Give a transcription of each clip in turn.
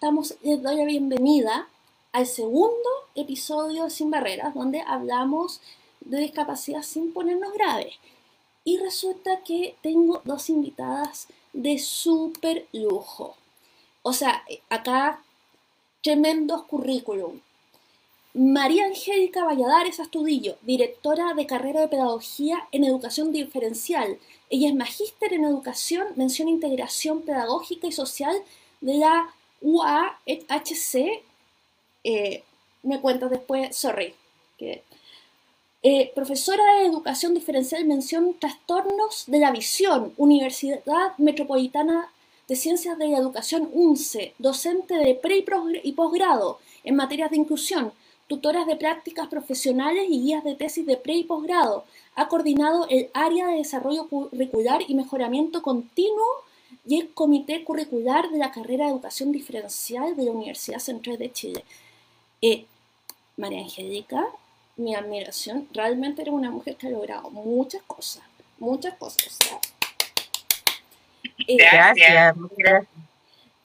estamos, les doy la bienvenida al segundo episodio de Sin Barreras, donde hablamos de discapacidad sin ponernos graves. Y resulta que tengo dos invitadas de súper lujo. O sea, acá tremendos currículum. María Angélica Valladares Astudillo, directora de carrera de Pedagogía en Educación Diferencial. Ella es magíster en Educación, mención Integración Pedagógica y Social de la UAHC. Eh, me cuento después, sorry. Eh, profesora de Educación Diferencial, mención Trastornos de la Visión, Universidad Metropolitana de Ciencias de la Educación UNCE, docente de pre y posgrado en materias de inclusión, tutoras de prácticas profesionales y guías de tesis de pre y posgrado. Ha coordinado el área de desarrollo curricular y mejoramiento continuo y el comité curricular de la carrera de educación diferencial de la Universidad Central de Chile. Eh, María Angélica, mi admiración, realmente era una mujer que ha logrado muchas cosas, muchas cosas. Eh, gracias, gracias.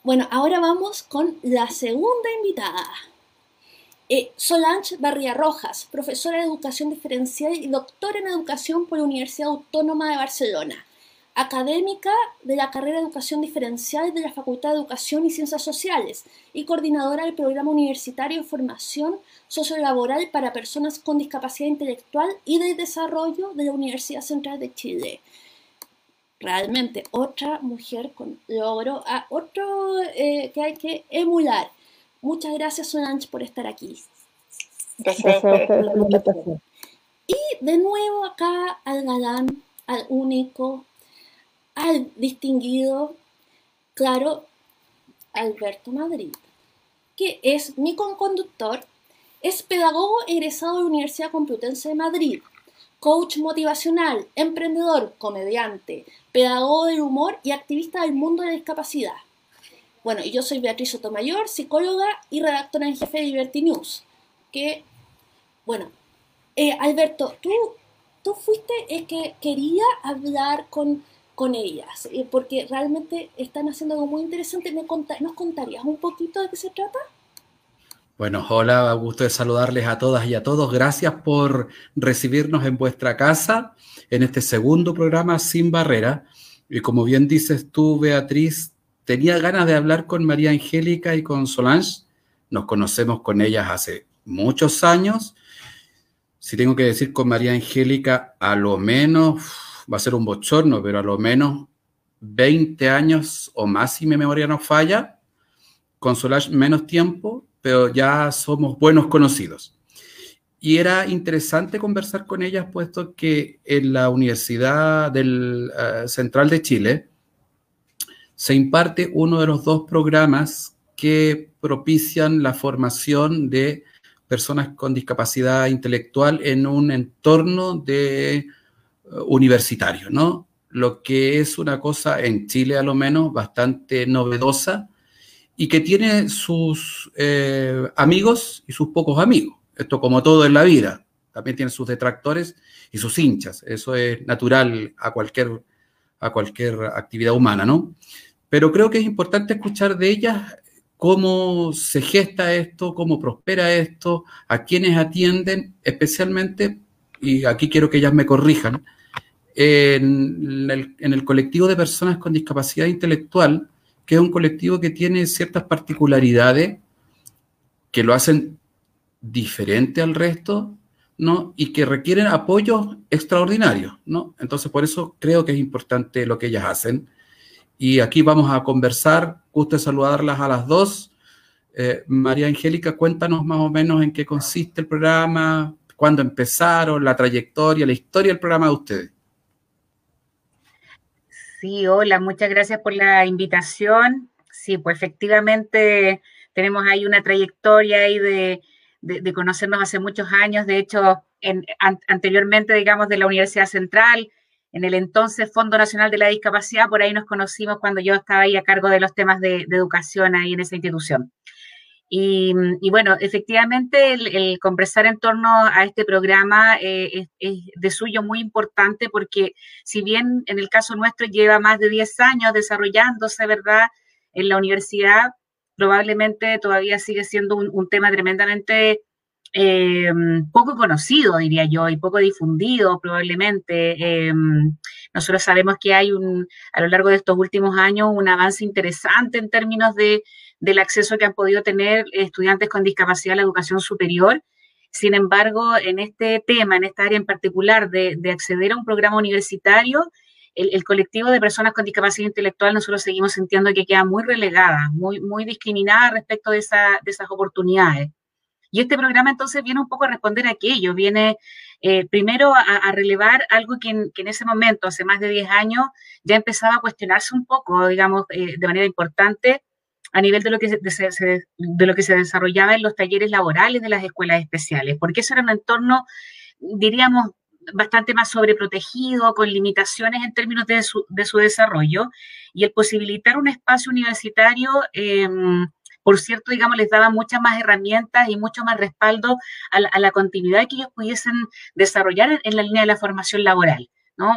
Bueno, ahora vamos con la segunda invitada. Eh, Solange Barría Rojas, profesora de Educación Diferencial y doctora en Educación por la Universidad Autónoma de Barcelona académica de la carrera de Educación Diferencial de la Facultad de Educación y Ciencias Sociales y coordinadora del Programa Universitario de Formación Sociolaboral para Personas con Discapacidad Intelectual y de Desarrollo de la Universidad Central de Chile. Realmente otra mujer con logro, ah, otro eh, que hay que emular. Muchas gracias Solange por estar aquí. Gracias. Y de nuevo acá al galán, al único, al distinguido, claro, Alberto Madrid, que es mi conductor, es pedagogo egresado de la Universidad Complutense de Madrid, coach motivacional, emprendedor, comediante, pedagogo del humor y activista del mundo de la discapacidad. Bueno, y yo soy Beatriz Sotomayor, psicóloga y redactora en jefe de Liberty News. Que, bueno, eh, Alberto, tú, tú fuiste el que quería hablar con con ellas, eh, porque realmente están haciendo algo muy interesante. ¿Me ¿Nos contarías un poquito de qué se trata? Bueno, hola, gusto de saludarles a todas y a todos. Gracias por recibirnos en vuestra casa en este segundo programa Sin Barrera. Y como bien dices tú, Beatriz, tenía ganas de hablar con María Angélica y con Solange. Nos conocemos con ellas hace muchos años. Si tengo que decir con María Angélica, a lo menos va a ser un bochorno, pero a lo menos 20 años o más, si mi memoria no falla, con Solange menos tiempo, pero ya somos buenos conocidos. Y era interesante conversar con ellas, puesto que en la Universidad del, eh, Central de Chile se imparte uno de los dos programas que propician la formación de personas con discapacidad intelectual en un entorno de universitario, ¿no? Lo que es una cosa en Chile a lo menos bastante novedosa y que tiene sus eh, amigos y sus pocos amigos. Esto como todo en la vida, también tiene sus detractores y sus hinchas. Eso es natural a cualquier, a cualquier actividad humana, ¿no? Pero creo que es importante escuchar de ellas cómo se gesta esto, cómo prospera esto, a quienes atienden, especialmente, y aquí quiero que ellas me corrijan, en el, colectivo de personas con discapacidad intelectual, que es un colectivo que tiene ciertas particularidades que lo hacen diferente al resto, ¿no? Y que requieren apoyos extraordinarios, ¿no? Entonces, por eso creo que es importante lo que ellas hacen. Y aquí vamos a conversar. Gusto saludarlas a las dos. Eh, María Angélica, cuéntanos más o menos en qué consiste el programa, cuándo empezaron, la trayectoria, la historia del programa de ustedes. Sí, hola, muchas gracias por la invitación. Sí, pues efectivamente tenemos ahí una trayectoria ahí de, conocernos hace muchos años. De hecho, anteriormente, digamos, de la Universidad Central, en el entonces Fondo Nacional de la Discapacidad, por ahí nos conocimos cuando yo estaba ahí a cargo de los temas de educación ahí en esa institución. Y, bueno, efectivamente el, conversar en torno a este programa eh, es, de suyo muy importante porque si bien en el caso nuestro lleva más de 10 años desarrollándose, ¿verdad? En la universidad, probablemente todavía sigue siendo un, tema tremendamente eh, poco conocido, diría yo, y poco difundido probablemente. Eh, nosotros sabemos que hay un, a lo largo de estos últimos años un avance interesante en términos de, del acceso que han podido tener estudiantes con discapacidad a la educación superior. Sin embargo, en este tema, en esta área en particular de, de acceder a un programa universitario, el, colectivo de personas con discapacidad intelectual nosotros seguimos sintiendo que queda muy relegada, muy, muy discriminada respecto de, esa, de esas oportunidades. Y este programa entonces viene un poco a responder a aquello, viene eh, primero a, relevar algo que en, que ese momento, hace más de 10 años, ya empezaba a cuestionarse un poco, digamos, eh, de manera importante a nivel de lo, que se, de lo que se desarrollaba en los talleres laborales de las escuelas especiales, porque eso era un entorno, diríamos, bastante más sobreprotegido, con limitaciones en términos de su, de su desarrollo, y el posibilitar un espacio universitario, em, por cierto, digamos, les daba muchas más herramientas y mucho más respaldo a la, continuidad que ellos pudiesen desarrollar en, la línea de la formación laboral. ¿no?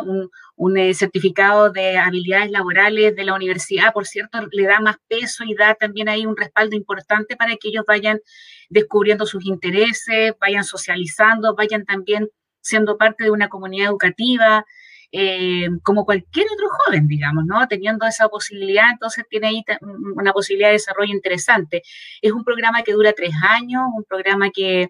Un eh, certificado de habilidades laborales de la universidad, por cierto, le da más peso y da también ahí un respaldo importante para que ellos vayan descubriendo sus intereses, vayan socializando, vayan también siendo parte de una comunidad educativa, eh, como cualquier otro joven, digamos, ¿no? Teniendo esa posibilidad, entonces tiene ahí una posibilidad de desarrollo interesante. Es un programa que dura tres años, un programa que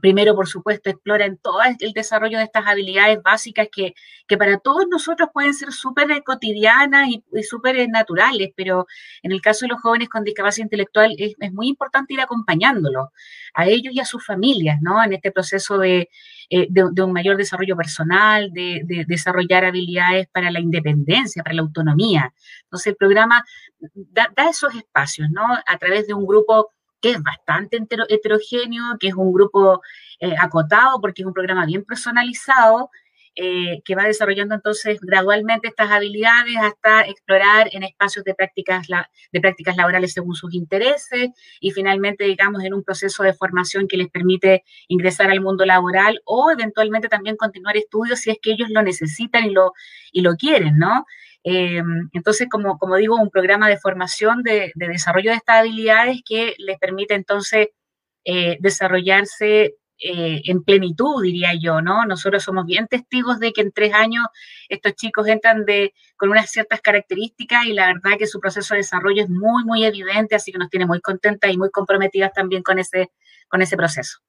primero, por supuesto, explora en todo el desarrollo de estas habilidades básicas que, para todos nosotros pueden ser súper cotidianas y, súper naturales, pero en el caso de los jóvenes con discapacidad intelectual es, muy importante ir acompañándolos, a ellos y a sus familias, ¿no? En este proceso de, eh, un mayor desarrollo personal, de, de, desarrollar habilidades para la independencia, para la autonomía. Entonces, el programa da, da esos espacios, ¿no? A través de un grupo que es bastante heterogéneo, que es un grupo eh, acotado porque es un programa bien personalizado, eh, que va desarrollando entonces gradualmente estas habilidades hasta explorar en espacios de prácticas, de prácticas laborales según sus intereses y finalmente, digamos, en un proceso de formación que les permite ingresar al mundo laboral o eventualmente también continuar estudios si es que ellos lo necesitan y lo, y lo quieren, ¿no? Eh, entonces, como, como digo, un programa de formación de, desarrollo de estas habilidades que les permite entonces eh, desarrollarse eh, en plenitud, diría yo, ¿no? Nosotros somos bien testigos de que en tres años estos chicos entran de, con unas ciertas características y la verdad que su proceso de desarrollo es muy, muy evidente, así que nos tiene muy contentas y muy comprometidas también con ese, con ese proceso.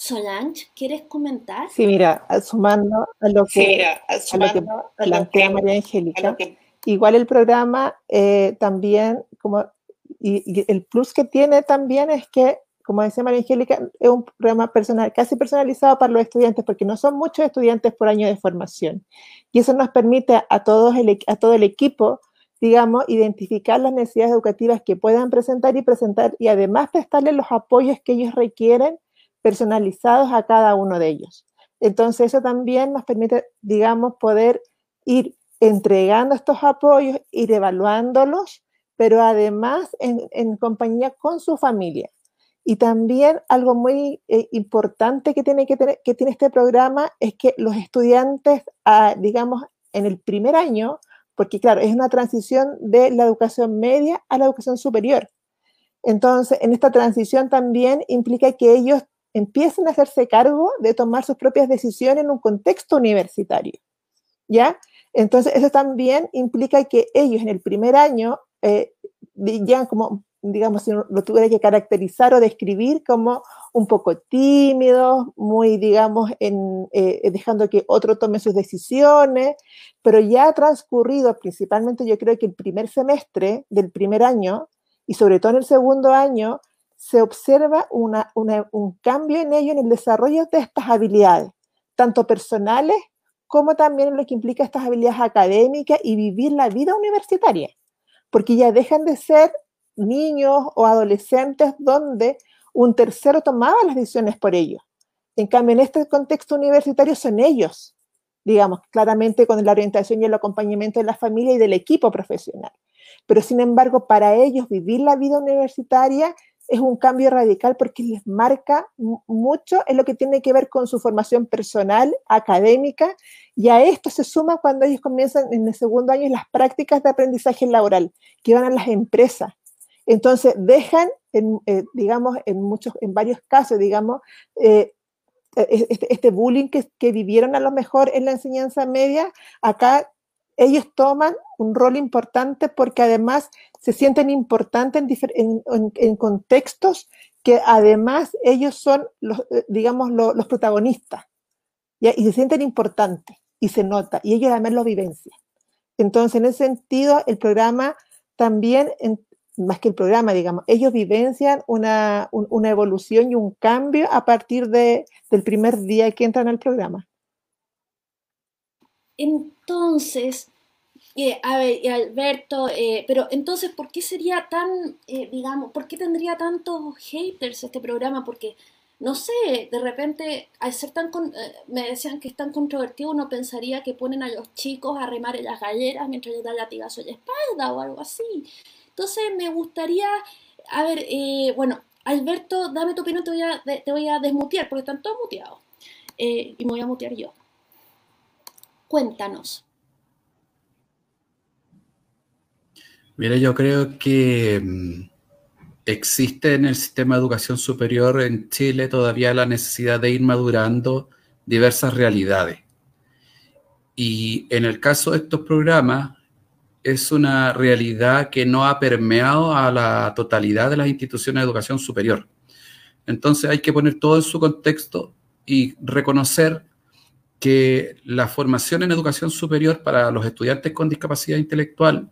Solange, ¿quieres comentar? Sí, mira, sumando a lo que, a lo que plantea María Angélica, igual el programa eh, también, como, y, el plus que tiene también es que, como decía María Angélica, es un programa personal, casi personalizado para los estudiantes, porque no son muchos estudiantes por año de formación. Y eso nos permite a, todos a todo el equipo digamos, identificar las necesidades educativas que puedan presentar y presentar y además prestarles los apoyos que ellos requieren personalizados a cada uno de ellos. Entonces eso también nos permite, digamos, poder ir entregando estos apoyos, ir evaluándolos, pero además en, compañía con su familia. Y también algo muy eh, importante que tiene, que, tener, que tiene este programa es que los estudiantes, ah, digamos, en el primer año, porque claro, es una transición de la educación media a la educación superior. Entonces, en esta transición también implica que ellos empiecen a hacerse cargo de tomar sus propias decisiones en un contexto universitario. ¿Ya? Entonces, eso también implica que ellos en el primer año eh, ya como, digamos, si lo tuviera que caracterizar o describir como un poco tímidos, muy, digamos, en, eh, dejando que otro tome sus decisiones, pero ya ha transcurrido principalmente yo creo que el primer semestre del primer año y sobre todo en el segundo año, se observa un cambio en ello en el desarrollo de estas habilidades, tanto personales como también en lo que implica estas habilidades académicas y vivir la vida universitaria, porque ya dejan de ser niños o adolescentes donde un tercero tomaba las decisiones por ellos. En cambio, en este contexto universitario son ellos, digamos, claramente con la orientación y el acompañamiento de la familia y del equipo profesional. Pero sin embargo, para ellos vivir la vida universitaria es un cambio radical porque les marca mucho en lo que tiene que ver con su formación personal, académica, y a esto se suma cuando ellos comienzan en el segundo año las prácticas de aprendizaje laboral, que van a las empresas. Entonces, dejan, en, eh, digamos, en, muchos, en varios casos, digamos, eh, e-, este, este, bullying que, que, vivieron a lo mejor en la enseñanza media, acá ellos toman un rol importante porque además se sienten importantes en, contextos que además ellos son, los, eh, digamos, los, protagonistas y se sienten importantes y se nota y ellos además lo vivencian. Entonces, en ese sentido, el programa también, más que el programa, digamos, ellos vivencian una, una evolución y un cambio a partir de, del primer día que entran al programa. Entonces, eh, a ver, Alberto, eh, pero entonces, ¿por qué sería tan, eh, digamos, por qué tendría tantos haters este programa? Porque, no sé, de repente, al ser tan, me decían que es tan controvertido, uno pensaría que ponen a los chicos a remar en las galleras mientras les da latigazo en la espalda o algo así. Entonces, me gustaría, a ver, bueno, Alberto, dame tu opinión, te voy a, te voy a desmutear, porque están todos muteados. y me voy a mutear yo. Cuéntanos. Mire, yo creo que mm, existe en el sistema de educación superior en Chile todavía la necesidad de ir madurando diversas realidades. Y en el caso de estos programas, es una realidad que no ha permeado a la totalidad de las instituciones de educación superior. Entonces hay que poner todo en su contexto y reconocer que la formación en educación superior para los estudiantes con discapacidad intelectual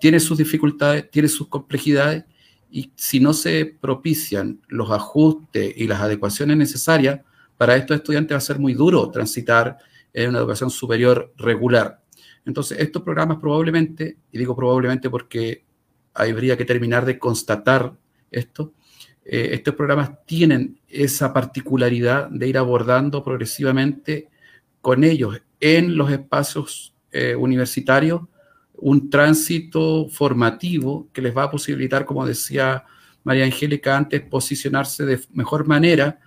tiene sus dificultades, tiene sus complejidades y si no se propician los ajustes y las adecuaciones necesarias, para estos estudiantes va a ser muy duro transitar en una educación superior regular. Entonces, estos programas probablemente, y digo probablemente porque habría que terminar de constatar esto, eh, estos programas tienen esa particularidad de ir abordando progresivamente con ellos en los espacios eh, universitarios un tránsito formativo que les va a posibilitar, como decía María Angélica antes, posicionarse de mejor manera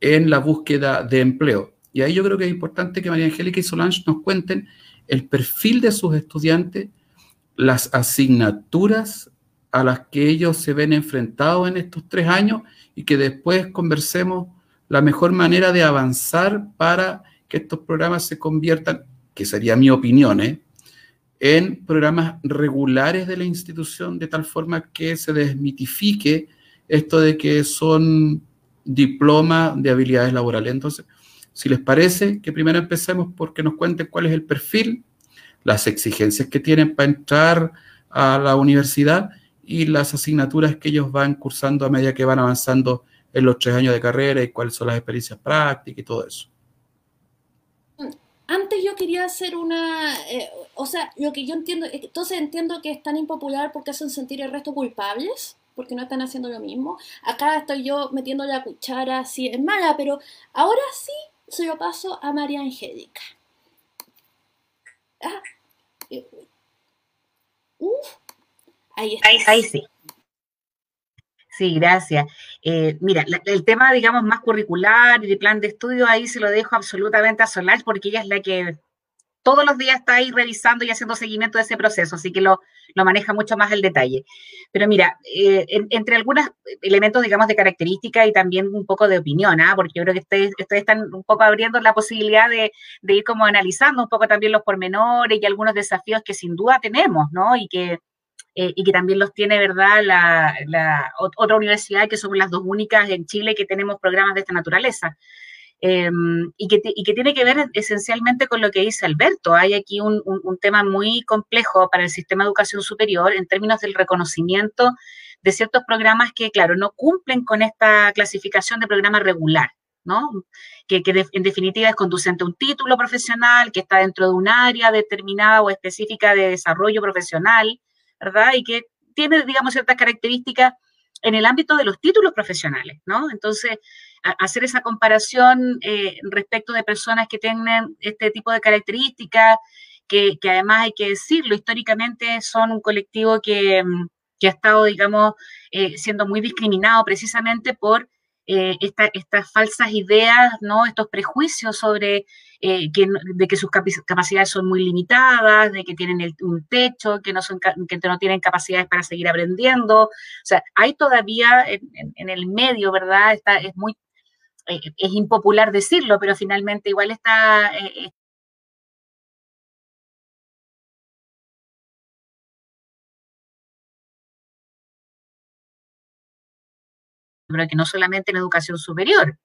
en la búsqueda de empleo. Y ahí yo creo que es importante que María Angélica y Solange nos cuenten el perfil de sus estudiantes, las asignaturas a las que ellos se ven enfrentados en estos tres años y que después conversemos la mejor manera de avanzar para que estos programas se conviertan, que sería mi opinión, ¿eh? en programas regulares de la institución, de tal forma que se desmitifique esto de que son diplomas de habilidades laborales. Entonces, si les parece, que primero empecemos porque nos cuenten cuál es el perfil, las exigencias que tienen para entrar a la universidad y las asignaturas que ellos van cursando a medida que van avanzando en los tres años de carrera y cuáles son las experiencias prácticas y todo eso. Antes yo quería hacer una, eh, o sea, lo que yo entiendo, entonces entiendo que es tan impopular porque hacen sentir el resto culpables, porque no están haciendo lo mismo. Acá estoy yo metiendo la cuchara, sí, es mala, pero ahora sí se lo paso a María Angélica. Ah, eh, uf, ahí está. ahí sí. Sí, gracias. Eh, mira, el tema, digamos, más curricular y de plan de estudio, ahí se lo dejo absolutamente a Solange porque ella es la que todos los días está ahí revisando y haciendo seguimiento de ese proceso, así que lo, maneja mucho más el detalle. Pero mira, eh, entre algunos elementos, digamos, de característica y también un poco de opinión, ¿ah? porque yo creo que ustedes, están un poco abriendo la posibilidad de, de, ir como analizando un poco también los pormenores y algunos desafíos que sin duda tenemos, ¿no? Y que eh, y que también los tiene, ¿verdad?, la, otra universidad, que somos las dos únicas en Chile que tenemos programas de esta naturaleza. Em, y, que y, que tiene que ver esencialmente con lo que dice Alberto. Hay aquí un, un, tema muy complejo para el sistema de educación superior en términos del reconocimiento de ciertos programas que, claro, no cumplen con esta clasificación de programa regular. ¿no? Que, que en definitiva es conducente a un título profesional, que está dentro de un área determinada o específica de desarrollo profesional, ¿verdad? Y que tiene, digamos, ciertas características en el ámbito de los títulos profesionales, ¿no? Entonces, hacer esa comparación eh, respecto de personas que tienen este tipo de características, que, además hay que decirlo, históricamente son un colectivo que, que ha estado, digamos, eh, siendo muy discriminado precisamente por eh, estas falsas ideas, ¿no? estos prejuicios sobre eh, que, de que sus capacidades son muy limitadas, de que tienen un techo, que no, son, que no tienen capacidades para seguir aprendiendo. O sea, hay todavía en, el medio, ¿verdad? Está, es muy, es impopular decirlo, pero finalmente igual está, pero que no solamente en educación superior.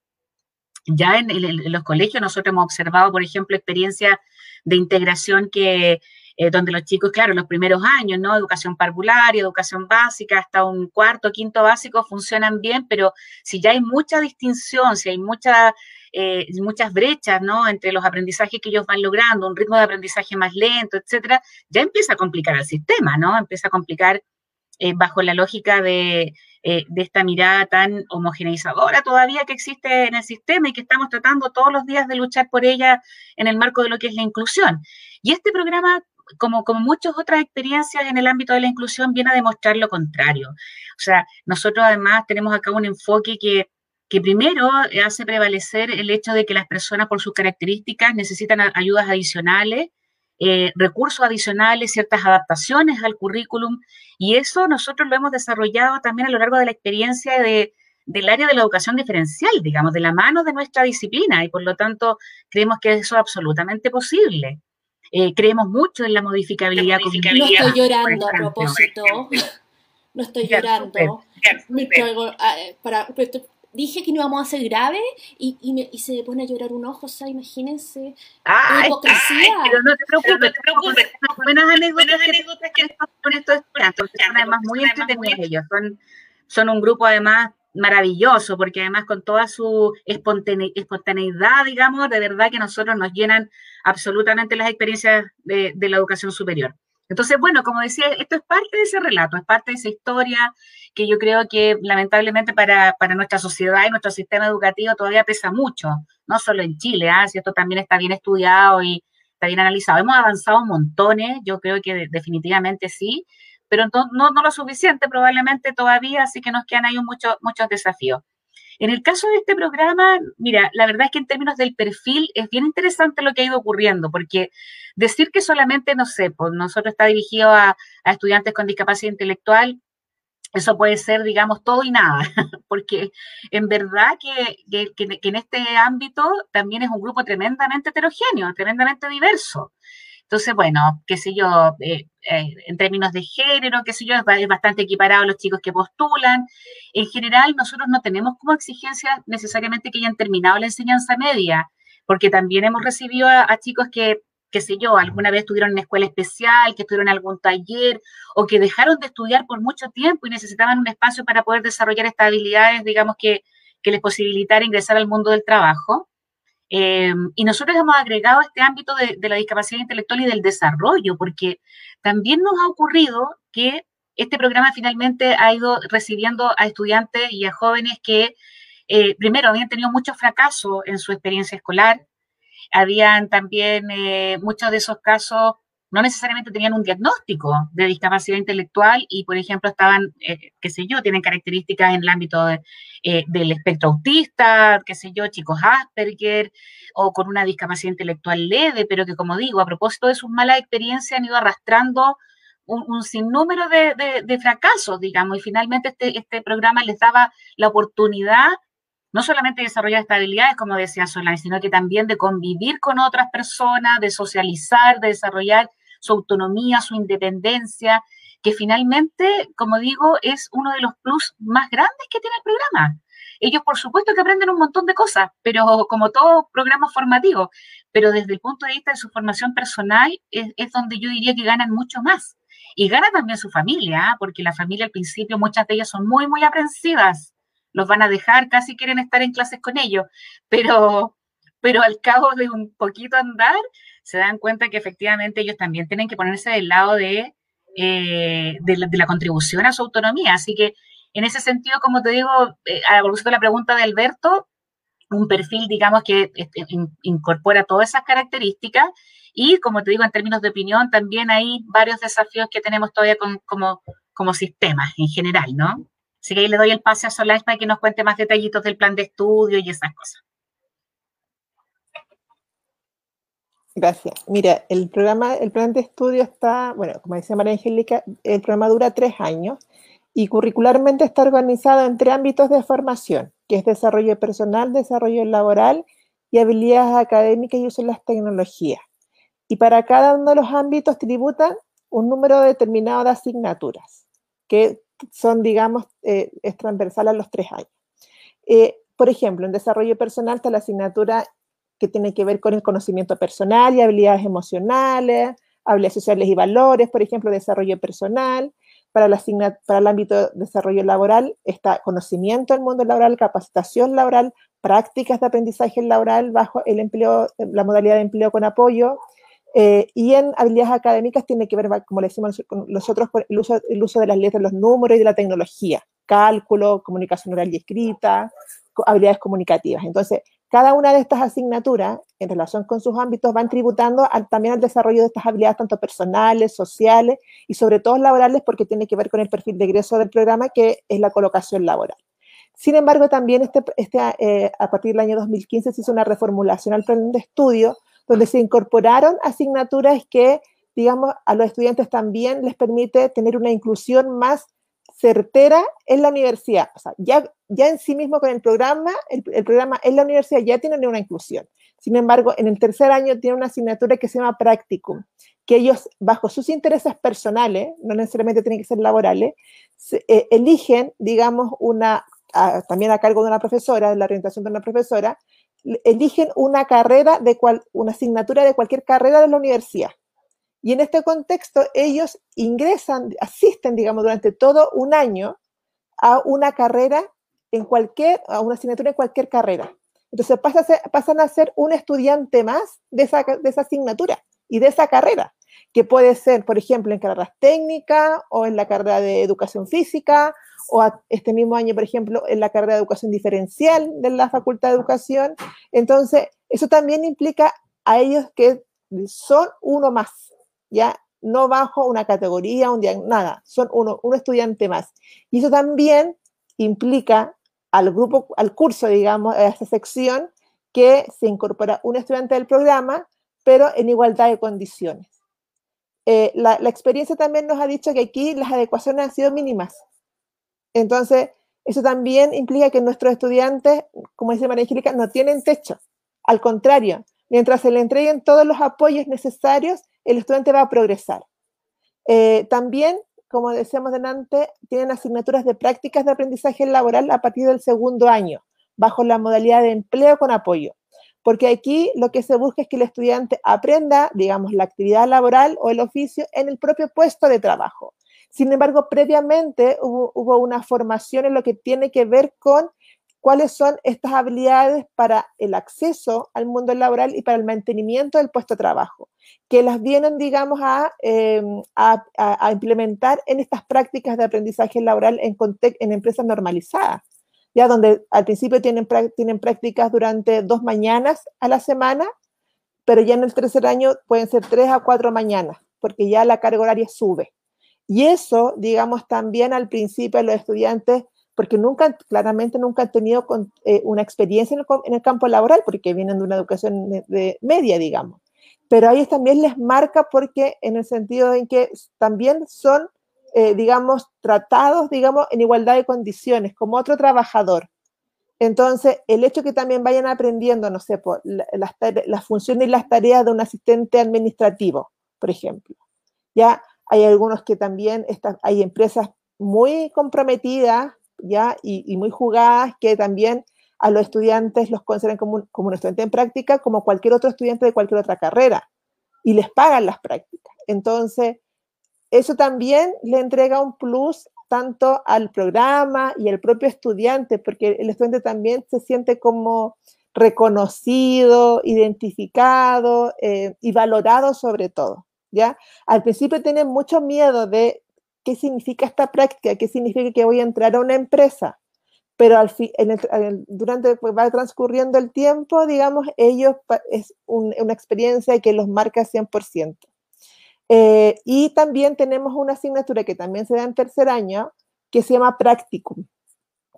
Ya en, los colegios nosotros hemos observado, por ejemplo, experiencias de integración que eh, donde los chicos, claro, los primeros años, ¿no? Educación parvularia, educación básica, hasta un cuarto, quinto básico funcionan bien, pero si ya hay mucha distinción, si hay eh, muchas brechas, ¿no? Entre los aprendizajes que ellos van logrando, un ritmo de aprendizaje más lento, etcétera, ya empieza a complicar el sistema, ¿no? Empieza a complicar eh, bajo la lógica de, eh, de, esta mirada tan homogeneizadora todavía que existe en el sistema y que estamos tratando todos los días de luchar por ella en el marco de lo que es la inclusión. Y este programa como, como muchas otras experiencias en el ámbito de la inclusión, viene a demostrar lo contrario. O sea, nosotros además tenemos acá un enfoque que, que primero hace prevalecer el hecho de que las personas por sus características necesitan ayudas adicionales eh, recursos adicionales, ciertas adaptaciones al currículum, y eso nosotros lo hemos desarrollado también a lo largo de la experiencia de, del área de la educación diferencial, digamos, de la mano de nuestra disciplina, y por lo tanto creemos que eso es absolutamente posible. Eh, creemos mucho en la modificabilidad. no estoy llorando a propósito. No estoy llorando. para, dije que no íbamos a ser grave y, y, y, se pone a llorar un ojo, o sea, imagínense. Ay, hipocresía. pero no te preocupes, no te preocupes. Buenas anécdotas, anécdotas que con estos estudiantes, son además muy entretenidos ellos, son, son un grupo además maravilloso, porque además con toda su espontaneidad, digamos, de verdad que nosotros nos llenan absolutamente las experiencias de, de la educación superior. Entonces, bueno, como decía, esto es parte de ese relato, es parte de esa historia que yo creo que lamentablemente para, nuestra sociedad y nuestro sistema educativo todavía pesa mucho, no solo en Chile, ¿ah? si esto también está bien estudiado y está bien analizado. Hemos avanzado montones, yo creo que definitivamente sí, pero no, no, lo suficiente probablemente todavía, así que nos quedan ahí muchos muchos desafíos. En el caso de este programa, mira, la verdad es que en términos del perfil es bien interesante lo que ha ido ocurriendo, porque decir que solamente, no sé, pues nosotros está dirigido a, estudiantes con discapacidad intelectual, eso puede ser, digamos, todo y nada, porque en verdad que, que, en este ámbito también es un grupo tremendamente heterogéneo, tremendamente diverso. Entonces, bueno, qué sé yo, eh, eh, en términos de género, qué sé yo, es bastante equiparado a los chicos que postulan. En general, nosotros no tenemos como exigencia necesariamente que hayan terminado la enseñanza media, porque también hemos recibido a, chicos que, qué sé yo, alguna vez estuvieron en escuela especial, que estuvieron en algún taller o que dejaron de estudiar por mucho tiempo y necesitaban un espacio para poder desarrollar estas habilidades, digamos, que, que les posibilitara ingresar al mundo del trabajo. Em, y nosotros hemos agregado este ámbito de, la discapacidad intelectual y del desarrollo, porque también nos ha ocurrido que este programa finalmente ha ido recibiendo a estudiantes y a jóvenes que eh, primero habían tenido mucho fracaso en su experiencia escolar, habían también eh, muchos de esos casos no necesariamente tenían un diagnóstico de discapacidad intelectual y, por ejemplo, estaban, eh, qué sé yo, tienen características en el ámbito eh, del espectro autista, qué sé yo, chicos Asperger o con una discapacidad intelectual leve, pero que, como digo, a propósito de sus malas experiencias han ido arrastrando un, sinnúmero de, fracasos, digamos, y finalmente este, este programa les daba la oportunidad no solamente de desarrollar estas habilidades, como decía Solán, sino que también de convivir con otras personas, de socializar, de desarrollar su autonomía, su independencia, que finalmente, como digo, es uno de los plus más grandes que tiene el programa. Ellos, por supuesto, que aprenden un montón de cosas, pero como todo programa formativo, pero desde el punto de vista de su formación personal es, donde yo diría que ganan mucho más. Y gana también su familia, ¿ah? porque la familia al principio, muchas de ellas son muy, muy aprensivas los van a dejar, casi quieren estar en clases con ellos, pero, pero al cabo de un poquito andar, se dan cuenta que efectivamente ellos también tienen que ponerse del lado de, eh, de, la, contribución a su autonomía. Así que en ese sentido, como te digo, eh, a propósito de la pregunta de Alberto, un perfil, digamos, que este, incorpora todas esas características y, como te digo, en términos de opinión, también hay varios desafíos que tenemos todavía como, como sistema en general, ¿no? Así que ahí le doy el pase a Solange para que nos cuente más detallitos del plan de estudio y esas cosas. Gracias. Mira, el programa, el plan de estudio está, bueno, como decía María Angélica, el programa dura tres años y curricularmente está organizado en tres ámbitos de formación, que es desarrollo personal, desarrollo laboral y habilidades académicas y uso de las tecnologías. Y para cada uno de los ámbitos tributan un número determinado de asignaturas, que son, digamos, eh, transversales a los tres años. Eh, por ejemplo, en desarrollo personal está la asignatura que tiene que ver con el conocimiento personal y habilidades emocionales, habilidades sociales y valores, por ejemplo, desarrollo personal. Para, la para el ámbito de desarrollo laboral está conocimiento del mundo laboral, capacitación laboral, prácticas de aprendizaje laboral bajo el empleo, la modalidad de empleo con apoyo, eh, y en habilidades académicas tiene que ver, como le decimos nosotros, con el uso, el uso de las letras, los números y de la tecnología, cálculo, comunicación oral y escrita, habilidades comunicativas. Entonces, cada una de estas asignaturas, en relación con sus ámbitos, van tributando también al desarrollo de estas habilidades, tanto personales, sociales y sobre todo laborales, porque tiene que ver con el perfil de egreso del programa, que es la colocación laboral. Sin embargo, también este, este eh, a partir del año 2015 se hizo una reformulación al plan de estudio donde se incorporaron asignaturas que, digamos, a los estudiantes también les permite tener una inclusión más certera en la universidad. O sea, ya, ya en sí mismo con el programa, el, programa en la universidad ya tiene una inclusión. Sin embargo, en el tercer año tiene una asignatura que se llama Practicum, que ellos, bajo sus intereses personales, no necesariamente tienen que ser laborales, eh, eligen, digamos, una, también a cargo de una profesora, de la orientación de una profesora, eligen una carrera, de una asignatura de cualquier carrera de la universidad. Y en este contexto, ellos ingresan, asisten, digamos, durante todo un año a una carrera en cualquier, a una asignatura en cualquier carrera. Entonces pasan a ser un estudiante más de esa, de esa asignatura y de esa carrera, que puede ser, por ejemplo, en carreras técnicas o en la carrera de educación física o este mismo año, por ejemplo, en la carrera de educación diferencial de la Facultad de Educación. Entonces, eso también implica a ellos que son uno más, ya no bajo una categoría, un día, nada, son uno, un estudiante más. Y eso también implica al grupo, al curso, digamos, a esta sección, que se incorpora un estudiante del programa, pero en igualdad de condiciones. Eh, la, la, experiencia también nos ha dicho que aquí las adecuaciones han sido mínimas. Entonces, eso también implica que nuestros estudiantes, como dice María Angélica, no tienen techo. Al contrario, mientras se le entreguen todos los apoyos necesarios, el estudiante va a progresar. Eh, también, como decíamos delante, tienen asignaturas de prácticas de aprendizaje laboral a partir del segundo año, bajo la modalidad de empleo con apoyo. Porque aquí lo que se busca es que el estudiante aprenda, digamos, la actividad laboral o el oficio en el propio puesto de trabajo. Sin embargo, previamente hubo, una formación en lo que tiene que ver con cuáles son estas habilidades para el acceso al mundo laboral y para el mantenimiento del puesto de trabajo, que las vienen, digamos, a, em, implementar en estas prácticas de aprendizaje laboral en, en empresas normalizadas, ya donde al principio tienen, tienen prácticas durante dos mañanas a la semana, pero ya en el tercer año pueden ser tres a cuatro mañanas, porque ya la carga horaria sube. Y eso, digamos, también al principio los estudiantes, porque nunca, claramente nunca han tenido eh, una experiencia en el, campo laboral, porque vienen de una educación de, media, digamos. Pero ahí también les marca porque en el sentido en que también son, eh, digamos, tratados, digamos, en igualdad de condiciones, como otro trabajador. Entonces, el hecho que también vayan aprendiendo, no sé, las funciones y las tareas de un asistente administrativo, por ejemplo, ya hay algunos que también están, hay empresas muy comprometidas ya y, muy jugadas que también a los estudiantes los consideran como un, como estudiante en práctica, como cualquier otro estudiante de cualquier otra carrera, y les pagan las prácticas. Entonces, eso también le entrega un plus tanto al programa y al propio estudiante, porque el estudiante también se siente como reconocido, identificado eh, y valorado sobre todo. ¿Ya? Al principio tienen mucho miedo de qué significa esta práctica, qué significa que voy a entrar a una empresa, pero al fin, durante pues, va transcurriendo el tiempo, digamos, ellos es una experiencia que los marca 100%. Eh, y también tenemos una asignatura que también se da en tercer año, que se llama Practicum,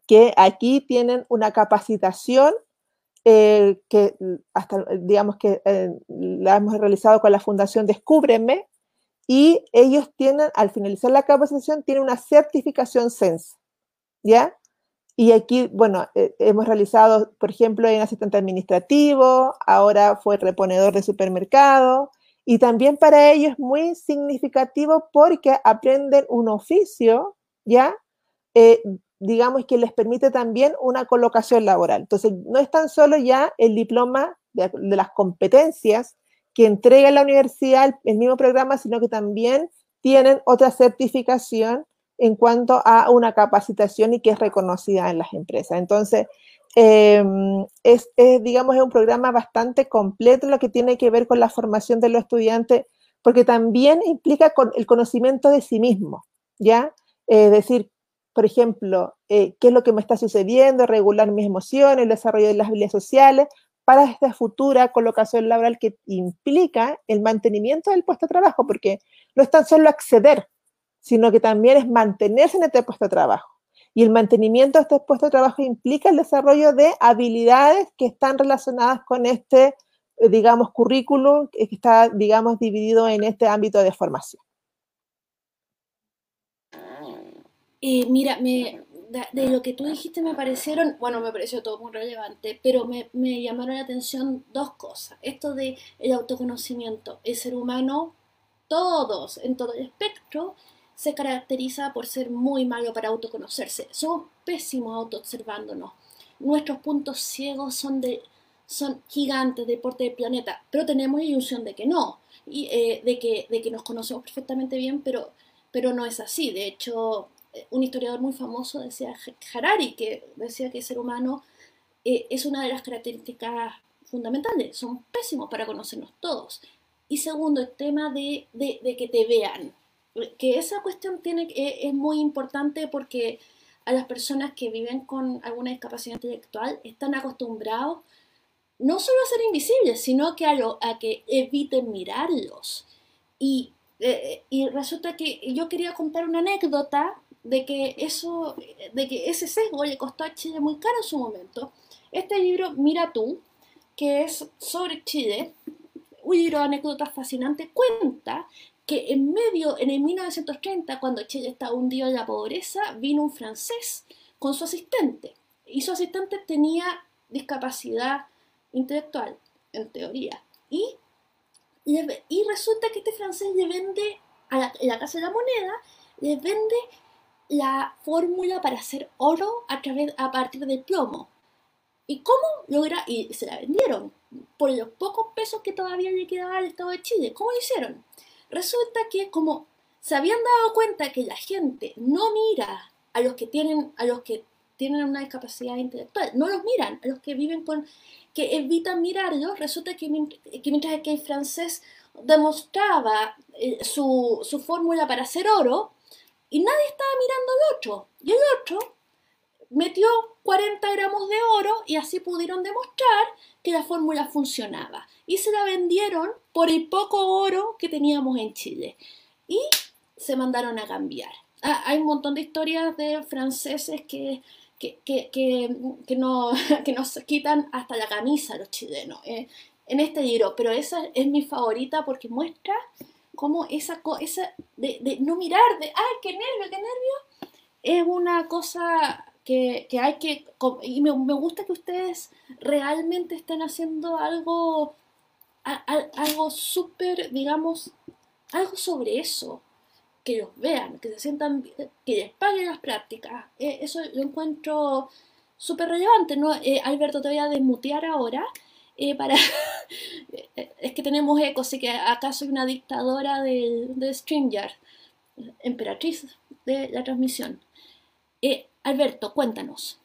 que aquí tienen una capacitación eh, que hasta, digamos que eh, la hemos realizado con la Fundación Descúbreme, y ellos tienen, al finalizar la capacitación, tienen una certificación CENS, ¿ya? Y aquí, bueno, eh, hemos realizado, por ejemplo, en asistente administrativo, ahora fue reponedor de supermercado, y también para ellos es muy significativo porque aprenden un oficio, ¿ya? Digamos que les permite también una colocación laboral. Entonces, no es tan solo ya el diploma de, las competencias que entrega la universidad el, mismo programa, sino que también tienen otra certificación en cuanto a una capacitación y que es reconocida en las empresas. Entonces, em, es, digamos, es un programa bastante completo lo que tiene que ver con la formación de los estudiantes, porque también implica con el conocimiento de sí mismo, ¿ya? Es decir, por ejemplo, eh, qué es lo que me está sucediendo, regular mis emociones, el desarrollo de las habilidades sociales, para esta futura colocación laboral que implica el mantenimiento del puesto de trabajo, porque no es tan solo acceder, sino que también es mantenerse en este puesto de trabajo. Y el mantenimiento de este puesto de trabajo implica el desarrollo de habilidades que están relacionadas con este, eh, digamos, currículum que está, digamos, dividido en este ámbito de formación. Eh, mira, me, de, lo que tú dijiste me parecieron, bueno, me pareció todo muy relevante, pero me, llamaron la atención dos cosas. Esto de el autoconocimiento. El ser humano, todos, en todo el espectro, se caracteriza por ser muy malo para autoconocerse. Somos pésimos autoobservándonos. Nuestros puntos ciegos son de son gigantes de porte de planeta, pero tenemos la ilusión de que no, y, eh, de, que, de que nos conocemos perfectamente bien, pero, pero no es así. De hecho, un historiador muy famoso decía Harari, que decía que el ser humano eh, es una de las características fundamentales, son pésimos para conocernos todos. Y segundo, el tema de, que te vean, que esa cuestión tiene, es muy importante porque a las personas que viven con alguna discapacidad intelectual están acostumbrados no solo a ser invisibles, sino que a, a que eviten mirarlos. Y, eh, y resulta que yo quería contar una anécdota de que eso, de que ese sesgo le costó a Chile muy caro en su momento. Este libro, Mira tú, que es sobre Chile, un libro de anécdotas fascinante, cuenta que en medio, en el 1930, cuando Chile estaba hundido en la pobreza, vino un francés con su asistente. Y su asistente tenía discapacidad intelectual, en teoría. Y, y resulta que este francés le vende a la, la Casa de la Moneda, le vende la fórmula para hacer oro a, través, a partir del plomo. ¿Y cómo logra? Y se la vendieron por los pocos pesos que todavía le quedaba al Estado de Chile. ¿Cómo lo hicieron? Resulta que como se habían dado cuenta que la gente no mira a los que tienen, a los que tienen una discapacidad intelectual, no los miran, a los que viven con, que evitan mirarlos, resulta que, mientras que el francés demostraba eh, su, su fórmula para hacer oro, y nadie estaba mirando al otro. Y el otro metió 40 gramos de oro y así pudieron demostrar que la fórmula funcionaba. Y se la vendieron por el poco oro que teníamos en Chile. Y se mandaron a cambiar. Ah, hay un montón de historias de franceses que, que, que, que, no, nos quitan hasta la camisa los chilenos eh, en este libro. Pero esa es mi favorita porque muestra como esa, esa de, no mirar, de, ay, qué nervio, qué nervio, es una cosa que, que hay que, y me, me, gusta que ustedes realmente estén haciendo algo, algo súper, digamos, algo sobre eso, que los vean, que se sientan, que les paguen las prácticas, eh, eso lo encuentro súper relevante, ¿no? Eh, Alberto, te voy a desmutear ahora eh, para... es que tenemos eco, así que acá soy una dictadora de, de StreamYard, emperatriz de la transmisión. Eh, Alberto, cuéntanos.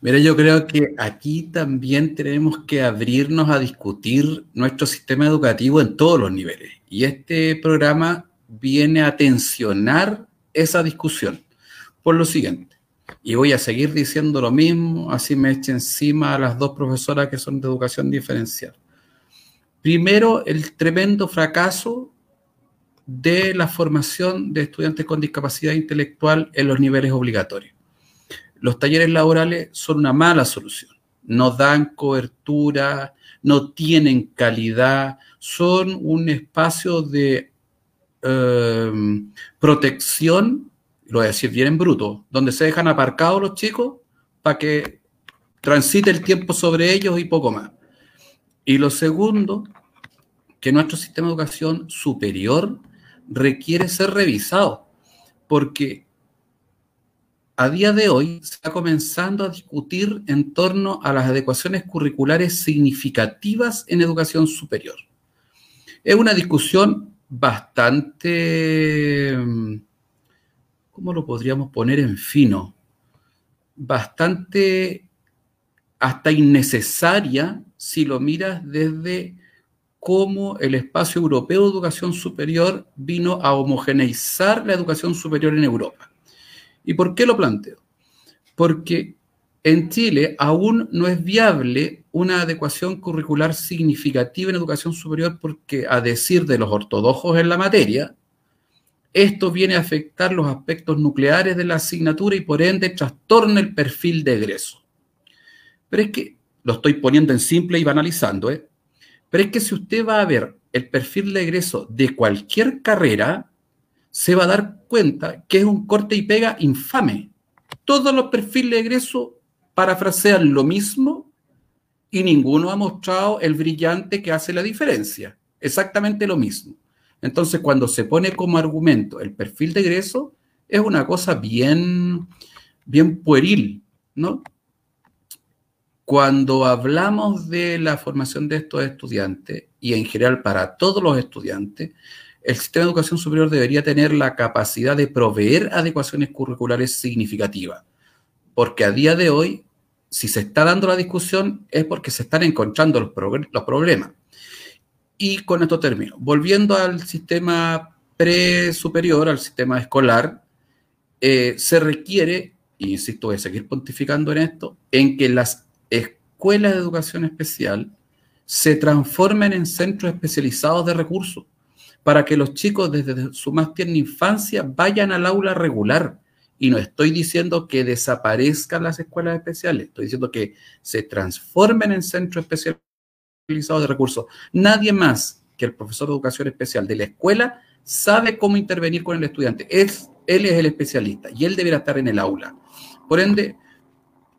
Mira, yo creo que aquí también tenemos que abrirnos a discutir nuestro sistema educativo en todos los niveles. Y este programa viene a tensionar esa discusión por lo siguiente. Y voy a seguir diciendo lo mismo, así me eche encima a las dos profesoras que son de educación diferencial. Primero, el tremendo fracaso de la formación de estudiantes con discapacidad intelectual en los niveles obligatorios. Los talleres laborales son una mala solución. No dan cobertura, no tienen calidad, son un espacio de eh, protección, lo voy a decir bien en bruto, donde se dejan aparcados los chicos para que transite el tiempo sobre ellos y poco más. Y lo segundo, que nuestro sistema de educación superior requiere ser revisado, porque a día de hoy se está comenzando a discutir en torno a las adecuaciones curriculares significativas en educación superior. Es una discusión bastante, ¿cómo lo podríamos poner en fino? Bastante hasta innecesaria si lo miras desde cómo el espacio europeo de educación superior vino a homogeneizar la educación superior en Europa. ¿Y por qué lo planteo? Porque en Chile aún no es viable una adecuación curricular significativa en educación superior porque, a decir de los ortodoxos en la materia, esto viene a afectar los aspectos nucleares de la asignatura y por ende trastorna el perfil de egreso. Pero es que, lo estoy poniendo en simple y banalizando, ¿eh? pero es que si usted va a ver el perfil de egreso de cualquier carrera, se va a dar cuenta que es un corte y pega infame. Todos los perfiles de egreso parafrasean lo mismo y ninguno ha mostrado el brillante que hace la diferencia. Exactamente lo mismo. Entonces, cuando se pone como argumento el perfil de egreso, es una cosa bien, bien pueril, ¿no? Cuando hablamos de la formación de estos estudiantes, y en general para todos los estudiantes, el sistema de educación superior debería tener la capacidad de proveer adecuaciones curriculares significativas, porque a día de hoy, si se está dando la discusión, es porque se están encontrando los, problemas. Y con esto termino. Volviendo al sistema pre-superior, al sistema escolar, eh, se requiere, y insisto, voy a seguir pontificando en esto, en que las escuelas de educación especial se transformen en centros especializados de recursos para que los chicos desde su más tierna infancia vayan al aula regular. Y no estoy diciendo que desaparezcan las escuelas especiales, estoy diciendo que se transformen en centros especializados de recursos. Nadie más que el profesor de educación especial de la escuela sabe cómo intervenir con el estudiante. Es, él es el especialista y él deberá estar en el aula. Por ende,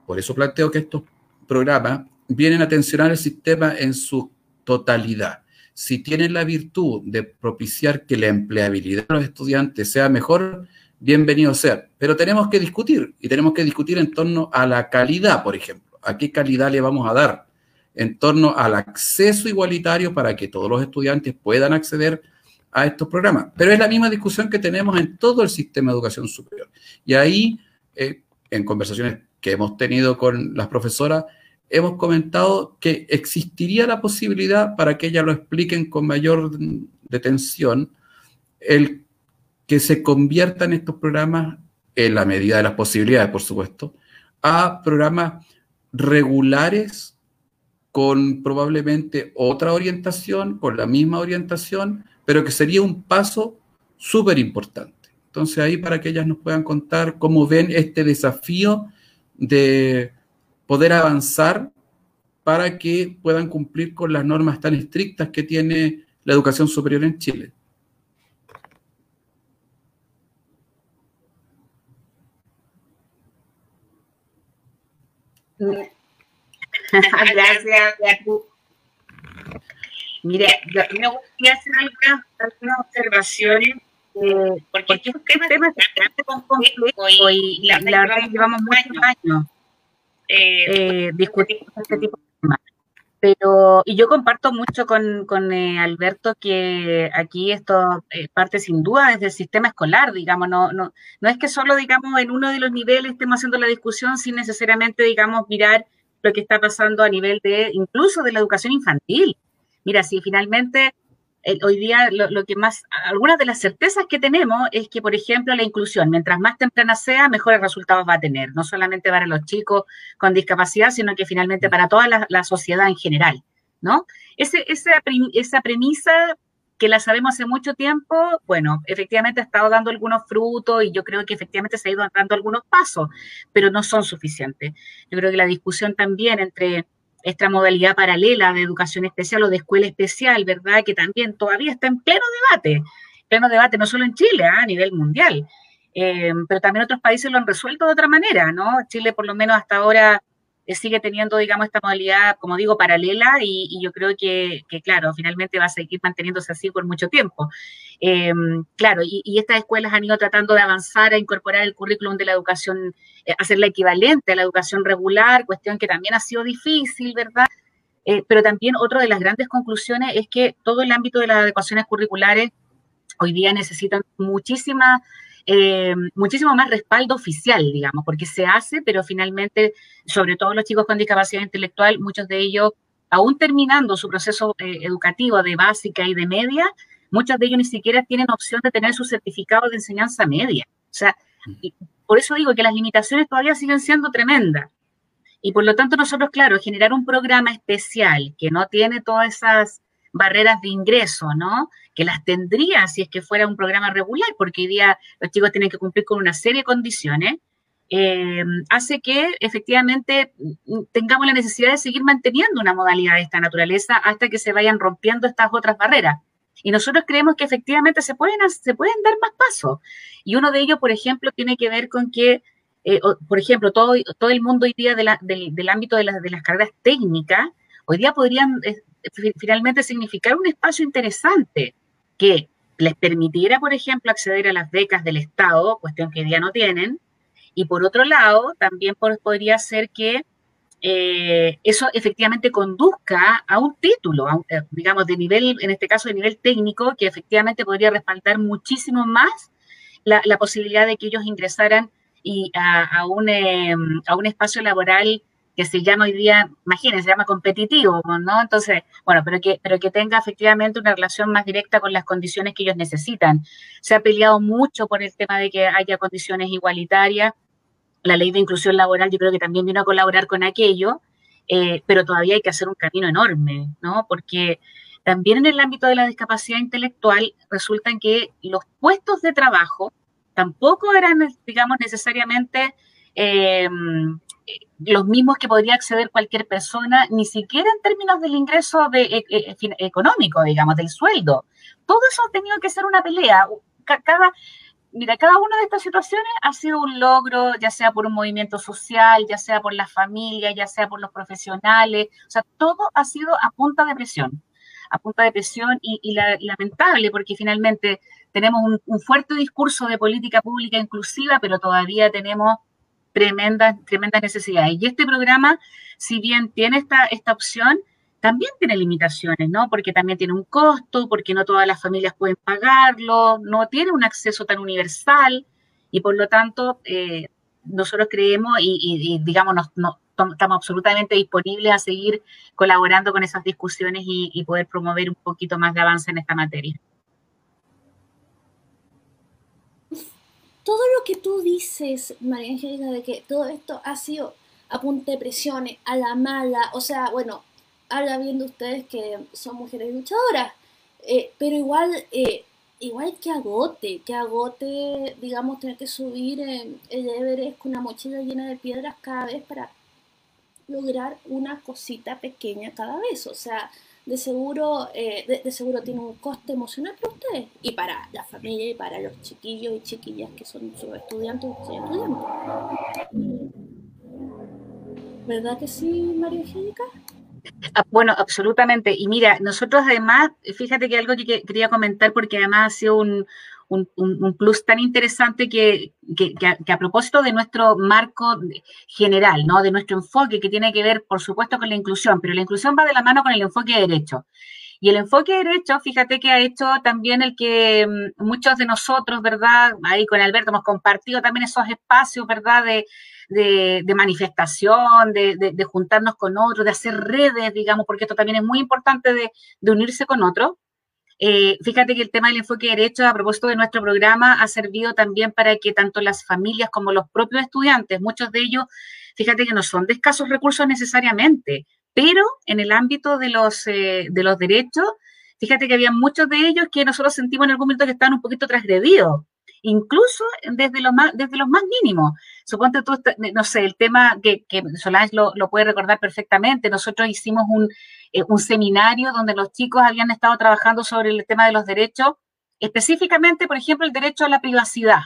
por eso planteo que estos programas vienen a tensionar el sistema en su totalidad si tienen la virtud de propiciar que la empleabilidad de los estudiantes sea mejor, bienvenido sea. Pero tenemos que discutir y tenemos que discutir en torno a la calidad, por ejemplo. ¿A qué calidad le vamos a dar? En torno al acceso igualitario para que todos los estudiantes puedan acceder a estos programas. Pero es la misma discusión que tenemos en todo el sistema de educación superior. Y ahí, eh, en conversaciones que hemos tenido con las profesoras, hemos comentado que existiría la posibilidad, para que ellas lo expliquen con mayor detención, el que se conviertan estos programas, en la medida de las posibilidades, por supuesto, a programas regulares con probablemente otra orientación, con la misma orientación, pero que sería un paso súper importante. Entonces ahí para que ellas nos puedan contar cómo ven este desafío de poder avanzar para que puedan cumplir con las normas tan estrictas que tiene la educación superior en Chile. Gracias, Mire, yo me gustaría hacer algunas, observaciones, eh, porque estos temas bastante complejos y la, la verdad que llevamos muchos años eh, eh discutir este tipo de temas. Pero, y yo comparto mucho con, con eh, Alberto que aquí esto eh, parte sin duda desde el sistema escolar, digamos, no, no, no es que solo, digamos, en uno de los niveles estemos haciendo la discusión sin necesariamente, digamos, mirar lo que está pasando a nivel de, incluso de la educación infantil. Mira, si finalmente hoy día lo, que más, algunas de las certezas que tenemos es que, por ejemplo, la inclusión, mientras más temprana sea, mejores resultados va a tener, no solamente para los chicos con discapacidad, sino que finalmente para toda la, sociedad en general, ¿no? esa, esa premisa que la sabemos hace mucho tiempo, bueno, efectivamente ha estado dando algunos frutos y yo creo que efectivamente se ha ido dando algunos pasos, pero no son suficientes. Yo creo que la discusión también entre esta modalidad paralela de educación especial o de escuela especial, ¿verdad? Que también todavía está en pleno debate, pleno debate no solo en Chile, ¿ah? a nivel mundial, eh, pero también otros países lo han resuelto de otra manera, ¿no? Chile por lo menos hasta ahora eh, sigue teniendo, digamos, esta modalidad, como digo, paralela y, yo creo que, claro, finalmente va a seguir manteniéndose así por mucho tiempo. Eh, claro, y, estas escuelas han ido tratando de avanzar a incorporar el currículum de la educación, eh, hacerla equivalente a la educación regular, cuestión que también ha sido difícil, ¿verdad? pero también otra de las grandes conclusiones es que todo el ámbito de las adecuaciones curriculares hoy día necesitan muchísima eh, muchísimo más respaldo oficial, digamos, porque se hace, pero finalmente, sobre todo los chicos con discapacidad intelectual, muchos de ellos, aún terminando su proceso eh, educativo de básica y de media, muchos de ellos ni siquiera tienen opción de tener su certificado de enseñanza media. O sea, por eso digo que las limitaciones todavía siguen siendo tremendas. Y por lo tanto, nosotros, claro, generar un programa especial que no tiene todas esas barreras de ingreso, ¿no? Que las tendría si es que fuera un programa regular, porque hoy día los chicos tienen que cumplir con una serie de condiciones, eh, hace que efectivamente tengamos la necesidad de seguir manteniendo una modalidad de esta naturaleza hasta que se vayan rompiendo estas otras barreras. Y nosotros creemos que efectivamente se pueden, se pueden dar más pasos. Y uno de ellos, por ejemplo, tiene que ver con que, eh, por ejemplo, todo, todo el mundo hoy día del, del, ámbito de, de las carreras técnicas, hoy día podrían eh, finalmente significar un espacio interesante que les permitiera, por ejemplo, acceder a las becas del Estado, cuestión que hoy día no tienen, y por otro lado, también podría ser que eh, eso efectivamente conduzca a un título, eh, digamos, de nivel, en este caso de nivel técnico, que efectivamente podría respaldar muchísimo más la, posibilidad de que ellos ingresaran a, un, em, a un espacio laboral que se llama hoy día, imagínense, se llama competitivo, ¿no? Entonces, bueno, pero que, pero que tenga efectivamente una relación más directa con las condiciones que ellos necesitan. Se ha peleado mucho por el tema de que haya condiciones igualitarias. La ley de inclusión laboral yo creo que también vino a colaborar con aquello, eh, pero todavía hay que hacer un camino enorme, ¿no? Porque también en el ámbito de la discapacidad intelectual resultan que los puestos de trabajo tampoco eran, digamos, necesariamente eh, los mismos que podría acceder cualquier persona, ni siquiera en términos del ingreso de, e, e, económico, digamos, del sueldo. Todo eso ha tenido que ser una pelea. Cada, mira, cada una de estas situaciones ha sido un logro, ya sea por un movimiento social, ya sea por las familias, ya sea por los profesionales. O sea, todo ha sido a punta de presión, a punta de presión y, lamentable porque finalmente tenemos un fuerte discurso de política pública inclusiva, pero todavía tenemos tremendas, tremendas necesidades. Y este programa, si bien tiene esta, esta opción, también tiene limitaciones, ¿no? Porque también tiene un costo, porque no todas las familias pueden pagarlo, no tiene un acceso tan universal y por lo tanto eh, nosotros creemos y, digamos, no, estamos absolutamente disponibles a seguir colaborando con esas discusiones y poder promover un poquito más de avance en esta materia. Todo lo que tú dices, María Angélica, de que todo esto ha sido a punta de presiones, a la mala, o sea, bueno, habla viendo ustedes que son mujeres luchadoras, eh, pero igual, eh, igual que agote, que agote, digamos, tener que subir el Everest con una mochila llena de piedras cada vez para lograr una cosita pequeña cada vez, o sea, de seguro, eh, de, seguro tiene un coste emocional para ustedes y para la familia y para los chiquillos y chiquillas que son sus estudiantes y estudiantes. ¿Verdad que sí, María Angélica? Ah, bueno, absolutamente. Y mira, nosotros además, fíjate que algo que quería comentar porque además ha sido un, un, plus tan interesante que, a, propósito de nuestro marco general, ¿no? de nuestro enfoque que tiene que ver, por supuesto, con la inclusión, pero la inclusión va de la mano con el enfoque de derecho. Y el enfoque de derecho, fíjate que ha hecho también el que mm, muchos de nosotros, ¿verdad? Ahí con Alberto hemos compartido también esos espacios, ¿verdad? De, manifestación, de, juntarnos con otros, de hacer redes, digamos, porque esto también es muy importante de, unirse con otros. Eh, fíjate que el tema del enfoque de derecho, a propósito de nuestro programa, ha servido también para que tanto las familias como los propios estudiantes, muchos de ellos, fíjate que no son de escasos recursos necesariamente, pero en el ámbito de los, eh, de los derechos, fíjate que había muchos de ellos que nosotros sentimos en algún momento que estaban un poquito transgredidos, incluso desde los más, desde los más mínimos. Suponte tú, no sé, el tema que, que Solange lo, puede recordar perfectamente, nosotros hicimos un, eh, un seminario donde los chicos habían estado trabajando sobre el tema de los derechos, específicamente, por ejemplo, el derecho a la privacidad.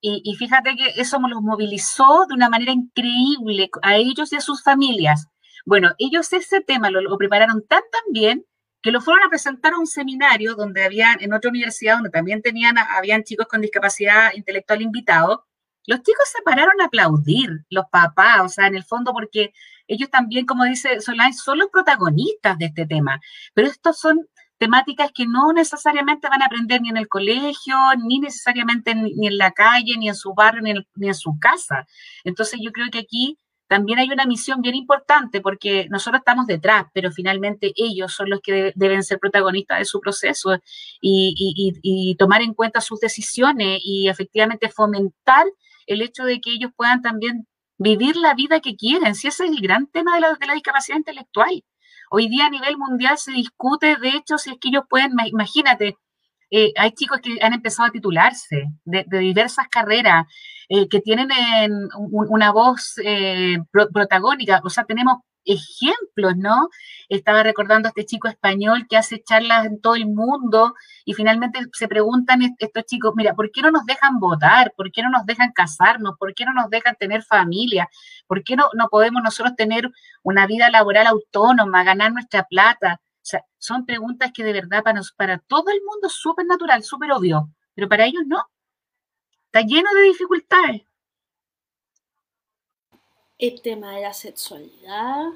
Y, fíjate que eso los movilizó de una manera increíble a ellos y a sus familias. Bueno, ellos ese tema lo, prepararon tan tan bien que lo fueron a presentar a un seminario donde habían, en otra universidad donde también tenían, habían chicos con discapacidad intelectual invitados. Los chicos se pararon a aplaudir, los papás, o sea, en el fondo, porque ellos también, como dice Solán, son los protagonistas de este tema. Pero estos son temáticas que no necesariamente van a aprender ni en el colegio, ni necesariamente ni en la calle, ni en su barrio, ni en, su casa. Entonces yo creo que aquí también hay una misión bien importante porque nosotros estamos detrás, pero finalmente ellos son los que deben ser protagonistas de su proceso y, tomar en cuenta sus decisiones y efectivamente fomentar el hecho de que ellos puedan también vivir la vida que quieren. Si ese es el gran tema de la, de la discapacidad intelectual. Hoy día a nivel mundial se discute, de hecho, si es que ellos pueden, imagínate, eh, hay chicos que han empezado a titularse de, diversas carreras, eh, que tienen una voz eh, protagónica, o sea, tenemos ejemplos, ¿no? Estaba recordando a este chico español que hace charlas en todo el mundo y finalmente se preguntan estos chicos, mira, ¿por qué no nos dejan votar? ¿Por qué no nos dejan casarnos? ¿Por qué no nos dejan tener familia? ¿Por qué no, no podemos nosotros tener una vida laboral autónoma, ganar nuestra plata? O sea, son preguntas que de verdad para, para todo el mundo es súper natural, súper obvio, pero para ellos no. Está lleno de dificultades el tema de la sexualidad,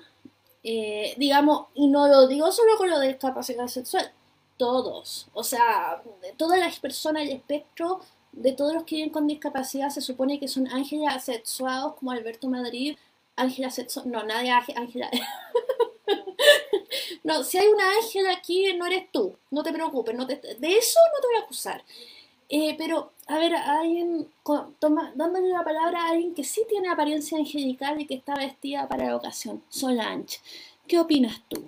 eh, digamos, y no lo digo solo con lo de discapacidad sexual, todos, o sea, todas las personas del espectro, de todos los que viven con discapacidad, se supone que son ángeles asexuados como Alberto Madrid, ángeles asexuados, no, nadie ángel. no, si hay una ángel aquí, no eres tú, no te preocupes, no te, de eso no te voy a acusar. Eh, pero, a ver, alguien, toma, dándole la palabra a alguien que sí tiene apariencia angelical y que está vestida para la ocasión, Solange. ¿Qué opinas tú?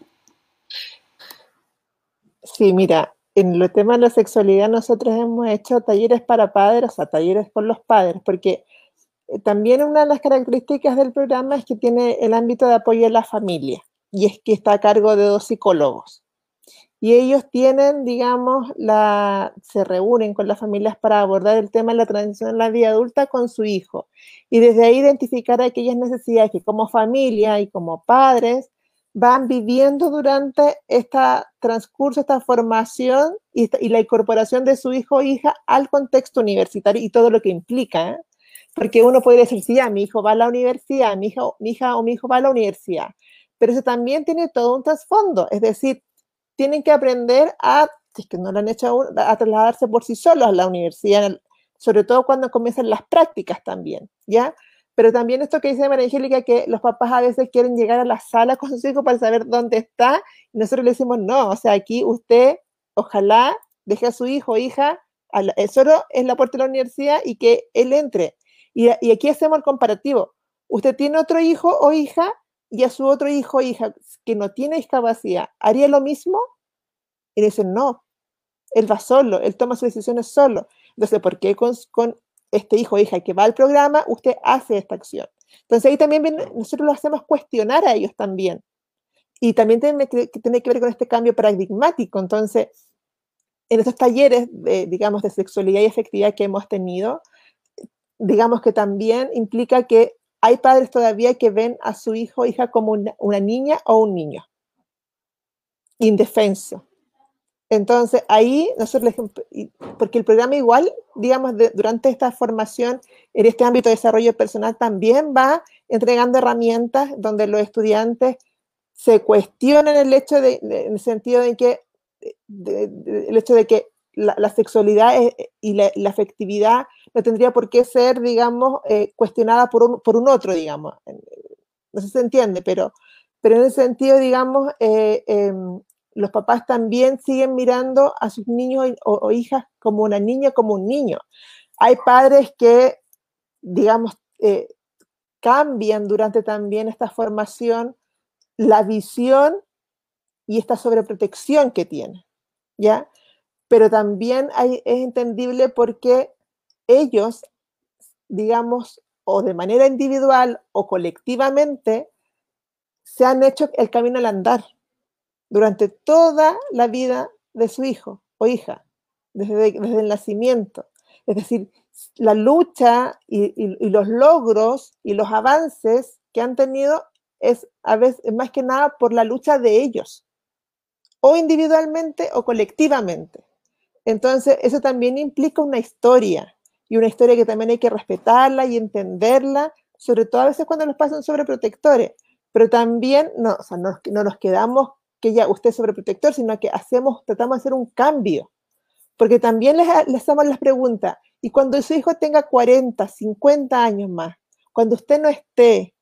Sí, mira, en el tema de la sexualidad nosotros hemos hecho talleres para padres, o sea, talleres con los padres, porque eh, también una de las características del programa es que tiene el ámbito de apoyo a la familia y es que está a cargo de dos psicólogos y ellos tienen, digamos, la, se reúnen con las familias para abordar el tema de la transición en la vida adulta con su hijo y desde ahí identificar aquellas necesidades que como familia y como padres van viviendo durante este transcurso, esta formación y, la incorporación de su hijo o hija al contexto universitario y todo lo que implica. ¿eh? Porque uno puede decir, sí, a mi hijo va a la universidad, mi, mi hija o mi hijo va a la universidad, pero eso también tiene todo un trasfondo, es decir, tienen que aprender a, si es que no lo han hecho aún, a trasladarse por sí solos a la universidad, sobre todo cuando comienzan las prácticas también, ¿ya? Pero también esto que dice María Angélica, que los papás a veces quieren llegar a la sala con su hijo para saber dónde está, y nosotros le decimos, no, o sea, aquí usted, ojalá, deje a su hijo o hija, solo es la puerta de la universidad y que él entre. Y, y aquí hacemos el comparativo. Usted tiene otro hijo o hija y a su otro hijo o hija que no tiene discapacidad, ¿haría lo mismo? Y dicen, no, él va solo, él toma sus decisiones solo. Entonces, ¿por qué con, este hijo o hija que va al programa, usted hace esta acción? Entonces ahí también nosotros lo hacemos cuestionar a ellos también. Y también tiene que, tiene que ver con este cambio paradigmático. Entonces, en estos talleres, de, digamos, de sexualidad y efectividad que hemos tenido, digamos que también implica que hay padres todavía que ven a su hijo o hija como una, niña o un niño, indefenso. Entonces, ahí nosotros, porque el programa igual, digamos, durante esta formación, en este ámbito de desarrollo personal, también va entregando herramientas donde los estudiantes se cuestionan el hecho de, en el sentido de que, el hecho de que la, sexualidad y la, afectividad no tendría por qué ser, digamos, eh, cuestionada por un, por un, otro, digamos. No sé si se entiende, pero, pero en ese sentido, digamos, eh, em, los papás también siguen mirando a sus niños o, hijas como una niña, como un niño. Hay padres que, digamos, eh, cambian durante también esta formación la visión y esta sobreprotección que tienen. ¿ya? Pero también hay, es entendible porque ellos, digamos, o de manera individual o colectivamente, se han hecho el camino al andar durante toda la vida de su hijo o hija, desde, el nacimiento. Es decir, la lucha y, los logros y los avances que han tenido es a veces más que nada por la lucha de ellos, o individualmente o colectivamente. Entonces, eso también implica una historia, y una historia que también hay que respetarla y entenderla, sobre todo a veces cuando nos pasan sobreprotectores, pero también no, o sea, no, nos quedamos que ya usted es sobreprotector, sino que hacemos, tratamos de hacer un cambio, porque también les, hacemos las preguntas, y cuando su hijo tenga 40, 50 años más, cuando usted no esté,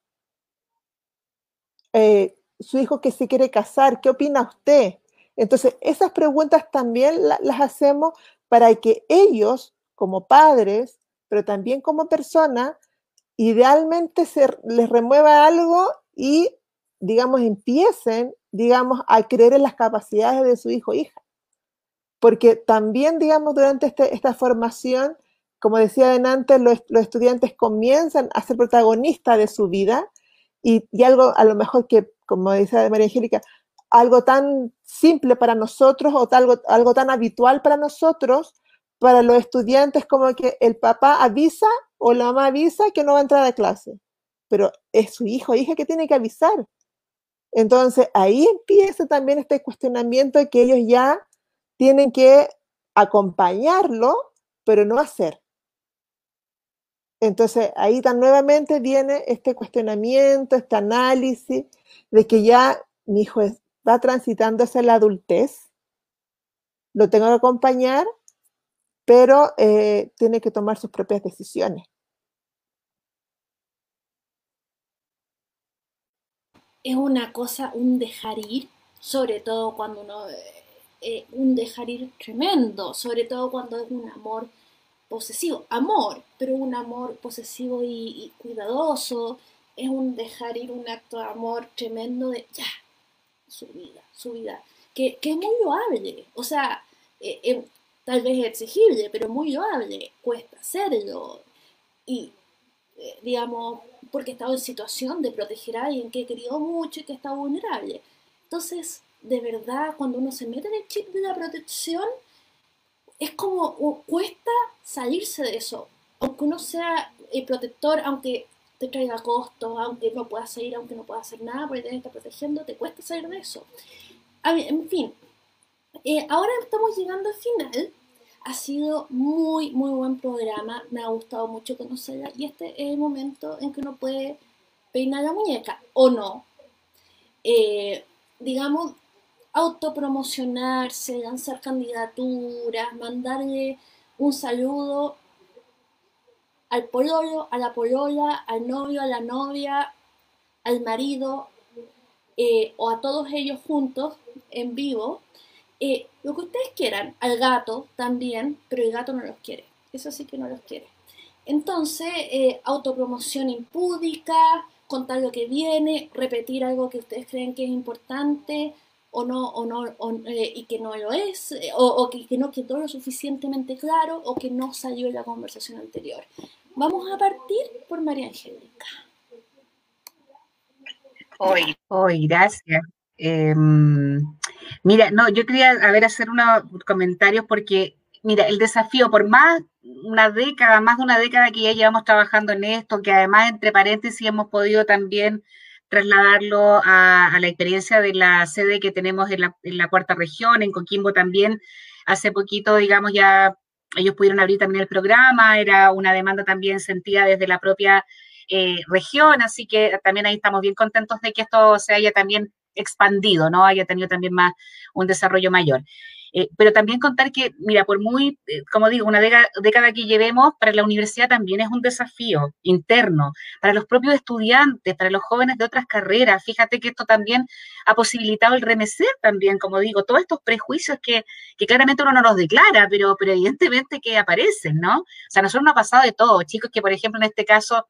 eh, su hijo que se quiere casar, ¿qué opina usted? Entonces, esas preguntas también las hacemos para que ellos como padres, pero también como persona, idealmente se les remueva algo y, digamos, empiecen, digamos, a creer en las capacidades de su hijo o hija. Porque también, digamos, durante este, esta formación, como decía antes, los, los, estudiantes comienzan a ser protagonistas de su vida y, y, algo a lo mejor que, como decía María Angélica, algo tan simple para nosotros o algo, algo tan habitual para nosotros, para los estudiantes como que el papá avisa o la mamá avisa que no va a entrar a clase, pero es su hijo o hija que tiene que avisar. Entonces ahí empieza también este cuestionamiento de que ellos ya tienen que acompañarlo, pero no hacer. Entonces ahí tan nuevamente viene este cuestionamiento, este análisis de que ya mi hijo va transitando hacia la adultez, lo tengo que acompañar, pero eh, tiene que tomar sus propias decisiones. Es una cosa, un dejar ir, sobre todo cuando uno, eh, eh, un dejar ir tremendo, sobre todo cuando es un amor posesivo, amor, pero un amor posesivo y, cuidadoso, es un dejar ir un acto de amor tremendo de ya, su vida, su vida, que, que es muy loable, o sea, tal vez exigible, pero muy loable, cuesta hacerlo. Y, eh, digamos, porque he estado en situación de proteger a alguien que querido mucho y que está vulnerable. Entonces, de verdad, cuando uno se mete en el chip de la protección, es como cuesta salirse de eso. Aunque uno sea el protector, aunque te traiga costos, aunque no puedas salir, aunque no puedas hacer nada porque te está protegiendo, te cuesta salir de eso. En fin, eh, ahora estamos llegando al final ha sido muy, muy buen programa. Me ha gustado mucho conocerla. Y este es el momento en que uno puede peinar la muñeca o no. Eh, digamos, autopromocionarse, lanzar candidaturas, mandarle un saludo al pololo, a la polola, al novio, a la novia, al marido eh, o a todos ellos juntos en vivo eh, lo que ustedes quieran, al gato también, pero el gato no los quiere, eso sí que no los quiere. Entonces, eh, autopromoción impúdica, contar lo que viene, repetir algo que ustedes creen que es importante o no, o no eh, y que no lo es, o, que, no quedó lo suficientemente claro o que no salió en la conversación anterior. Vamos a partir por María Angélica. Hoy, hoy, gracias. Em, mira, no, yo quería a ver, hacer unos comentarios porque, mira, el desafío, por más una década, más de una década que ya llevamos trabajando en esto, que además, entre paréntesis, hemos podido también trasladarlo a, la experiencia de la sede que tenemos en la, cuarta región, en Coquimbo también. Hace poquito, digamos, ya ellos pudieron abrir también el programa, era una demanda también sentida desde la propia eh, región, así que también ahí estamos bien contentos de que esto se haya también expandido, ¿no? Haya tenido también más un desarrollo mayor. Eh, pero también contar que, mira, por muy, eh, como digo, una década, que llevemos, para la universidad también es un desafío interno, para los propios estudiantes, para los jóvenes de otras carreras. Fíjate que esto también ha posibilitado el remecer también, como digo, todos estos prejuicios que, que claramente uno no los declara, pero, pero evidentemente que aparecen, ¿no? O sea, a nosotros nos ha pasado de todo, chicos que, por ejemplo, en este caso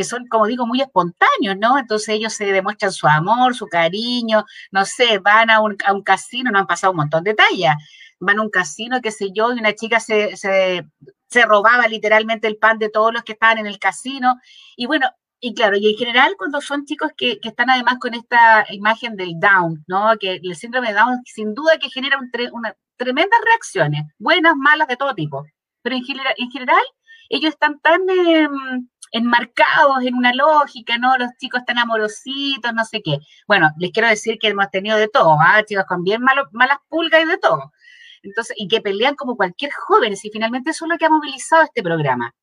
que son, como digo, muy espontáneos, ¿no? Entonces ellos se demuestran su amor, su cariño, no sé, van a un, a un casino, no han pasado un montón de tallas. van a un casino, qué sé yo, y una chica se, se, se robaba literalmente el pan de todos los que estaban en el casino. Y bueno, y claro, y en general cuando son chicos que, que, están además con esta imagen del Down, ¿no? Que el síndrome de Down sin duda que genera un una, tremendas reacciones, buenas, malas, de todo tipo. Pero en general ellos están tan eh, enmarcados en una lógica, ¿no? Los chicos están amorositos, no sé qué. Bueno, les quiero decir que hemos tenido de todo, ¿ah? Chicos con bien malas pulgas y de todo. Entonces, y que pelean como cualquier joven, y finalmente eso es lo que ha movilizado este programa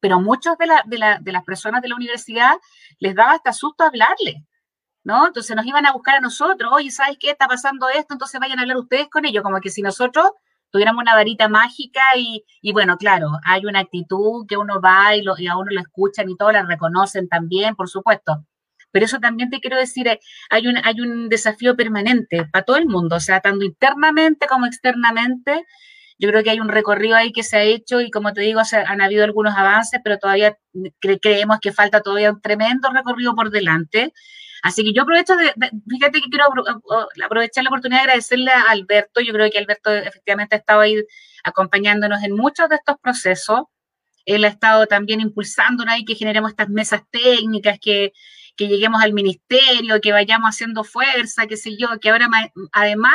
pero muchos de, la, de, la, de, las personas de la universidad les daba hasta susto hablarles, ¿no? Entonces nos iban a buscar a nosotros, oye, ¿sabes qué? Está pasando esto, entonces vayan a hablar ustedes con ellos, como que si nosotros tuviéramos una varita mágica y, y bueno, claro, hay una actitud que uno va y, lo, y a uno lo escuchan y todo, la reconocen también, por supuesto. Pero eso también te quiero decir, eh, hay un, hay un desafío permanente para todo el mundo, o sea, tanto internamente como externamente, yo creo que hay un recorrido ahí que se ha hecho y como te digo, han habido algunos avances, pero todavía cre creemos que falta todavía un tremendo recorrido por delante. Así que yo aprovecho de, fíjate que quiero aprovechar la oportunidad de agradecerle a Alberto. Yo creo que Alberto efectivamente ha estado ahí acompañándonos en muchos de estos procesos. Él ha estado también impulsándonos ahí que generemos estas mesas técnicas, que, que lleguemos al ministerio, que vayamos haciendo fuerza, qué sé yo, que ahora además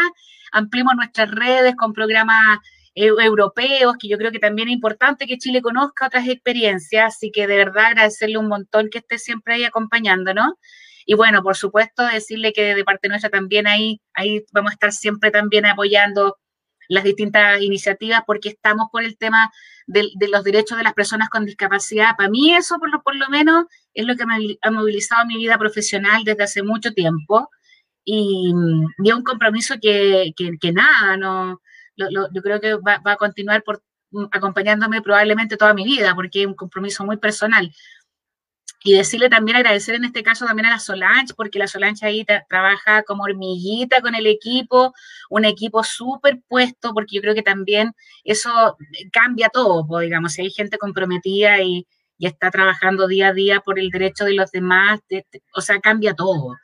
ampliemos nuestras redes con programas europeos, que yo creo que también es importante que Chile conozca otras experiencias, así que de verdad agradecerle un montón que esté siempre ahí acompañándonos. Y bueno, por supuesto, decirle que de parte nuestra también ahí, ahí vamos a estar siempre también apoyando las distintas iniciativas porque estamos por el tema de, los derechos de las personas con discapacidad. Para mí eso, por lo, por lo menos, es lo que me ha movilizado mi vida profesional desde hace mucho tiempo. Y, es un compromiso que, que, nada, no, lo, yo creo que va, va, a continuar por, acompañándome probablemente toda mi vida, porque es un compromiso muy personal. Y decirle también, agradecer en este caso también a la Solange, porque la Solange ahí tra trabaja como hormiguita con el equipo, un equipo súper puesto, porque yo creo que también eso cambia todo, digamos, si hay gente comprometida y, está trabajando día a día por el derecho de los demás, de, de, o sea, cambia todo.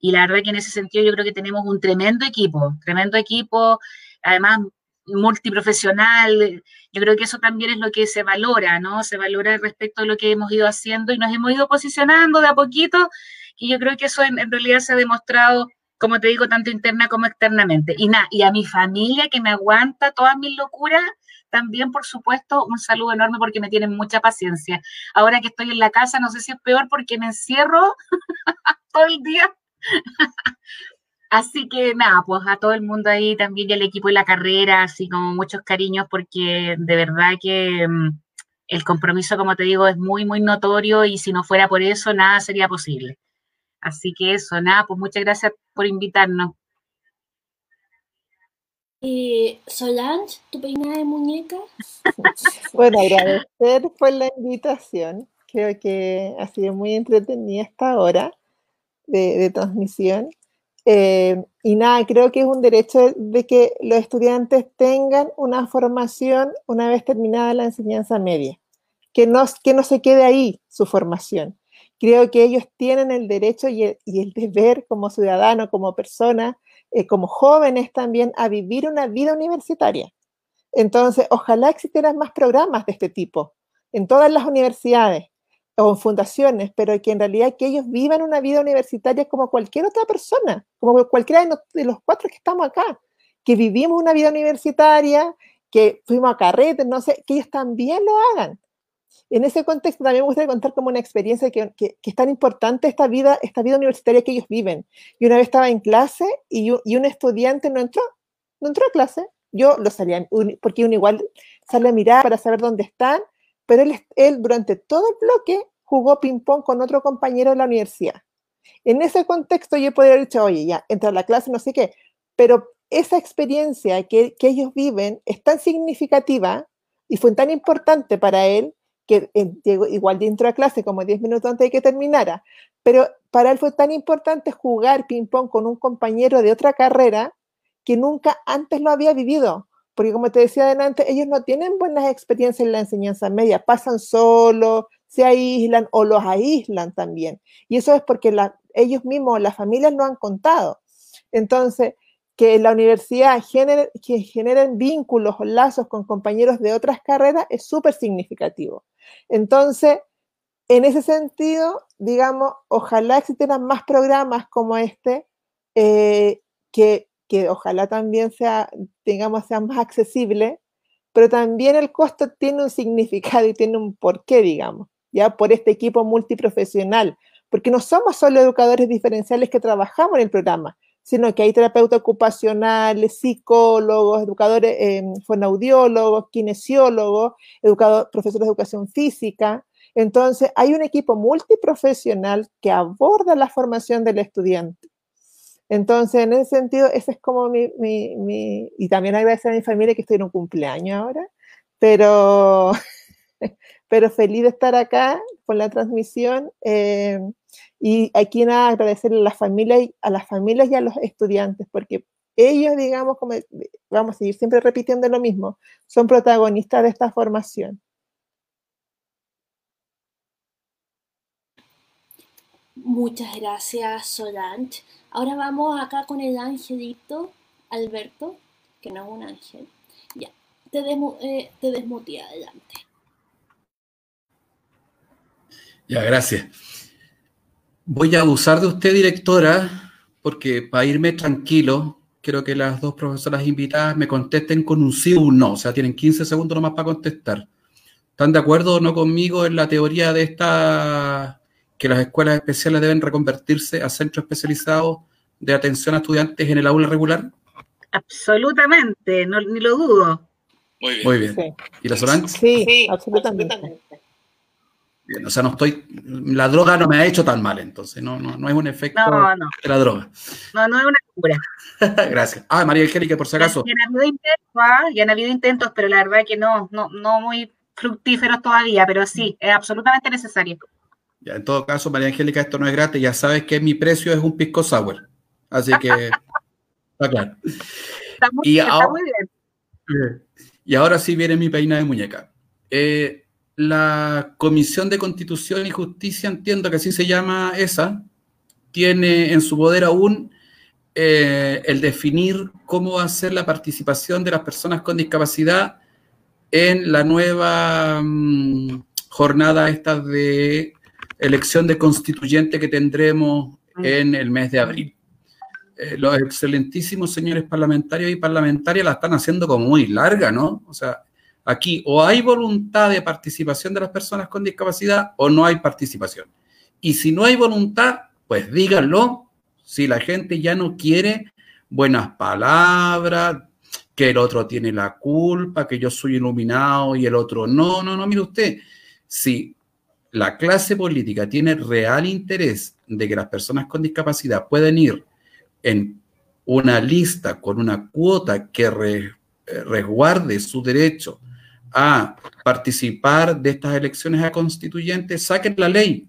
Y la verdad que en ese sentido yo creo que tenemos un tremendo equipo, tremendo equipo, además multiprofesional. Yo creo que eso también es lo que se valora, ¿no? Se valora respecto a lo que hemos ido haciendo y nos hemos ido posicionando de a poquito. Y yo creo que eso en, en realidad se ha demostrado, como te digo, tanto interna como externamente. Y nada, y a mi familia que me aguanta todas mis locuras, también, por supuesto, un saludo enorme porque me tienen mucha paciencia. Ahora que estoy en la casa, no sé si es peor porque me encierro todo el día. Así que nada, pues a todo el mundo ahí también y al equipo de la carrera, así como muchos cariños, porque de verdad que um, el compromiso, como te digo, es muy, muy notorio y si no fuera por eso, nada sería posible. Así que eso, nada, pues muchas gracias por invitarnos. Eh, Solange, tu peinada de muñeca. bueno, agradecer por la invitación. Creo que ha sido muy entretenida esta hora de, de transmisión. Eh, y nada, creo que es un derecho de que los estudiantes tengan una formación una vez terminada la enseñanza media, que no, que no se quede ahí su formación. Creo que ellos tienen el derecho y el, deber como ciudadano, como persona, eh, como jóvenes también, a vivir una vida universitaria. Entonces, ojalá existieran más programas de este tipo en todas las universidades o en fundaciones, pero que en realidad que ellos vivan una vida universitaria como cualquier otra persona, como cualquiera de los cuatro que estamos acá, que vivimos una vida universitaria, que fuimos a carretes, no sé, que ellos también lo hagan. En ese contexto también me gustaría contar como una experiencia que, que, que, es tan importante esta vida, esta vida universitaria que ellos viven. Y una vez estaba en clase y, y un estudiante no entró, no entró a clase. Yo lo salía, porque uno igual sale a mirar para saber dónde están, pero él, durante todo el bloque jugó ping-pong con otro compañero de la universidad. En ese contexto yo podría haber dicho, oye, ya, entra a la clase, no sé qué, pero esa experiencia que, ellos viven es tan significativa y fue tan importante para él que eh, llegó, igual entró a clase como 10 minutos antes de que terminara, pero para él fue tan importante jugar ping-pong con un compañero de otra carrera que nunca antes lo había vivido porque como te decía adelante, ellos no tienen buenas experiencias en la enseñanza media, pasan solo, se aíslan o los aíslan también. Y eso es porque ellos mismos, las familias lo han contado. Entonces, que la universidad que generen vínculos o lazos con compañeros de otras carreras es súper significativo. Entonces, en ese sentido, digamos, ojalá existieran más programas como este, eh, que, que, ojalá también sea, digamos, sea más accesible, pero también el costo tiene un significado y tiene un porqué, digamos, ya por este equipo multiprofesional, porque no somos solo educadores diferenciales que trabajamos en el programa, sino que hay terapeutas ocupacionales, psicólogos, educadores, eh, fonaudiólogos, kinesiólogos, profesores de educación física. Entonces, hay un equipo multiprofesional que aborda la formación del estudiante. Entonces, en ese sentido, ese es como mi, mi, y también agradecer a mi familia que estoy en un cumpleaños ahora, pero, pero feliz de estar acá con la transmisión. Eh, y aquí nada, agradecerle a las familias, a las y a los estudiantes, porque ellos, digamos, como vamos a seguir siempre repitiendo lo mismo, son protagonistas de esta formación. Muchas gracias, Solange. Ahora vamos acá con el angelito, Alberto, que no es un ángel. Ya, te, eh, te adelante. Ya, gracias. Voy a abusar de usted, directora, porque para irme tranquilo, quiero que las dos profesoras invitadas me contesten con un sí o un no. O sea, tienen 15 segundos nomás para contestar. ¿Están de acuerdo o no conmigo en la teoría de esta que las escuelas especiales deben reconvertirse a centros especializados de atención a estudiantes en el aula regular? Absolutamente, no, ni lo dudo. Muy bien. Muy bien. ¿Y la Solange? Sí, absolutamente o sea, no estoy, la droga no me ha hecho tan mal, entonces no, no, no es un efecto de la droga. No, no es una cura. Gracias. Ah, María Angélica, por si acaso. Ya han habido intentos, ¿ah? ya han habido intentos, pero la verdad que no, no, no muy fructíferos todavía, pero sí, es absolutamente necesario. Ya, en todo caso, María Angélica, esto no es gratis, ya sabes que mi precio es un pisco sour, así que está claro. Está muy, y ahora, muy bien. Y ahora sí viene mi peina de muñeca. Eh, la Comisión de Constitución y Justicia, entiendo que así se llama esa, tiene en su poder aún eh, el definir cómo va a ser la participación de las personas con discapacidad en la nueva mm, jornada esta de elección de constituyente que tendremos mm. en el mes de abril. Eh, los excelentísimos señores parlamentarios y parlamentarias la están haciendo como muy larga, ¿no? O sea, Aquí o hay voluntad de participación de las personas con discapacidad o no hay participación. Y si no hay voluntad, pues díganlo. Si la gente ya no quiere buenas palabras, que el otro tiene la culpa, que yo soy iluminado y el otro no, no, no, mire usted, si la clase política tiene real interés de que las personas con discapacidad puedan ir en una lista con una cuota que eh, resguarde su derecho a participar de estas elecciones a constituyentes, saquen la ley.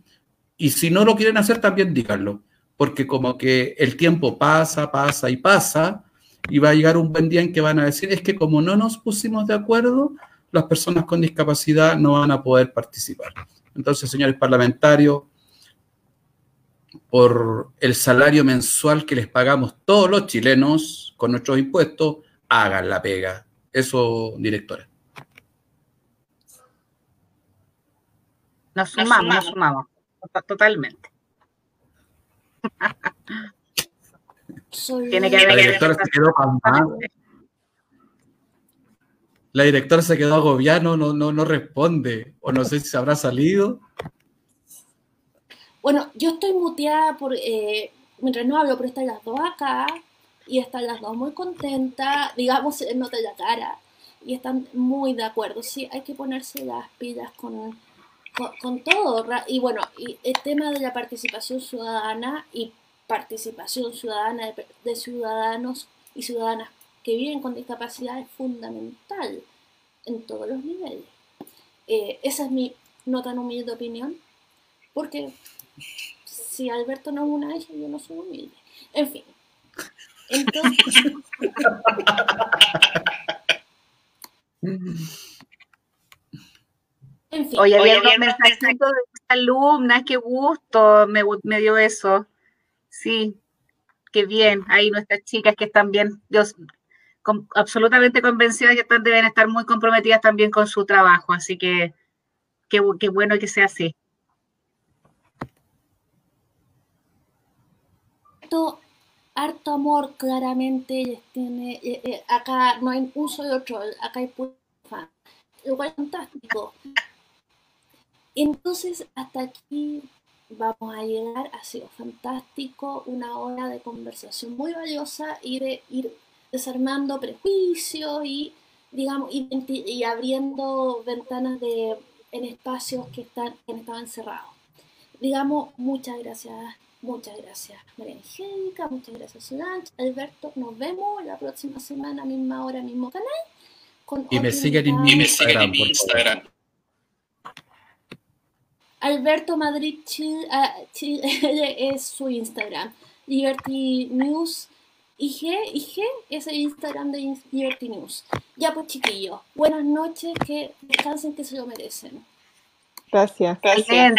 Y si no lo quieren hacer, también díganlo. Porque como que el tiempo pasa, pasa y pasa, y va a llegar un buen día en que van a decir, es que como no nos pusimos de acuerdo, las personas con discapacidad no van a poder participar. Entonces, señores parlamentarios, por el salario mensual que les pagamos todos los chilenos con nuestros impuestos, hagan la pega. Eso, directora. Nos sumamos, nos sumamos, totalmente. Tiene que haber. La directora se quedó La directora se quedó agobiada, no, no, no responde. O no sé si se habrá salido. Bueno, yo estoy muteada por, eh, mientras no hablo, pero están las dos acá y están las dos muy contentas, digamos, nota la cara, y están muy de acuerdo. Sí, hay que ponerse las pilas con con, todo. Y bueno, y el tema de la participación ciudadana y participación ciudadana de, ciudadanos y ciudadanas que viven con discapacidad es fundamental en todos los niveles. Eh, esa es mi no tan humilde opinión, porque si Alberto no es una hija, yo no soy humilde. En fin. Entonces... Oye, había dos mensajitos de alumnas, qué gusto, me, me dio eso. Sí. qué bien. Ahí nuestras chicas que están bien, Dios, absolutamente convencidas que están, deben estar muy comprometidas también con su trabajo. Así que qué, qué bueno que sea así. harto amor, claramente. Tiene, eh, eh, acá no hay un solo otro, acá hay puro fan. Igual fantástico. Entonces, hasta aquí vamos a llegar. Ha sido fantástico, una hora de conversación muy valiosa y de ir desarmando prejuicios y, digamos, y, abriendo ventanas de, en espacios que, están, que estaban cerrados. Digamos, muchas gracias, muchas gracias María Angélica, muchas gracias Solange, Alberto, nos vemos la próxima semana, misma hora, mismo canal. y me siguen en mi Instagram, por Instagram. Alberto Madrid Chile, ah, es su Instagram. Liberty News IG, IG es el Instagram de Liberty News. Ya pues chiquillos, buenas noches, que descansen que se lo merecen. Gracias. Gracias.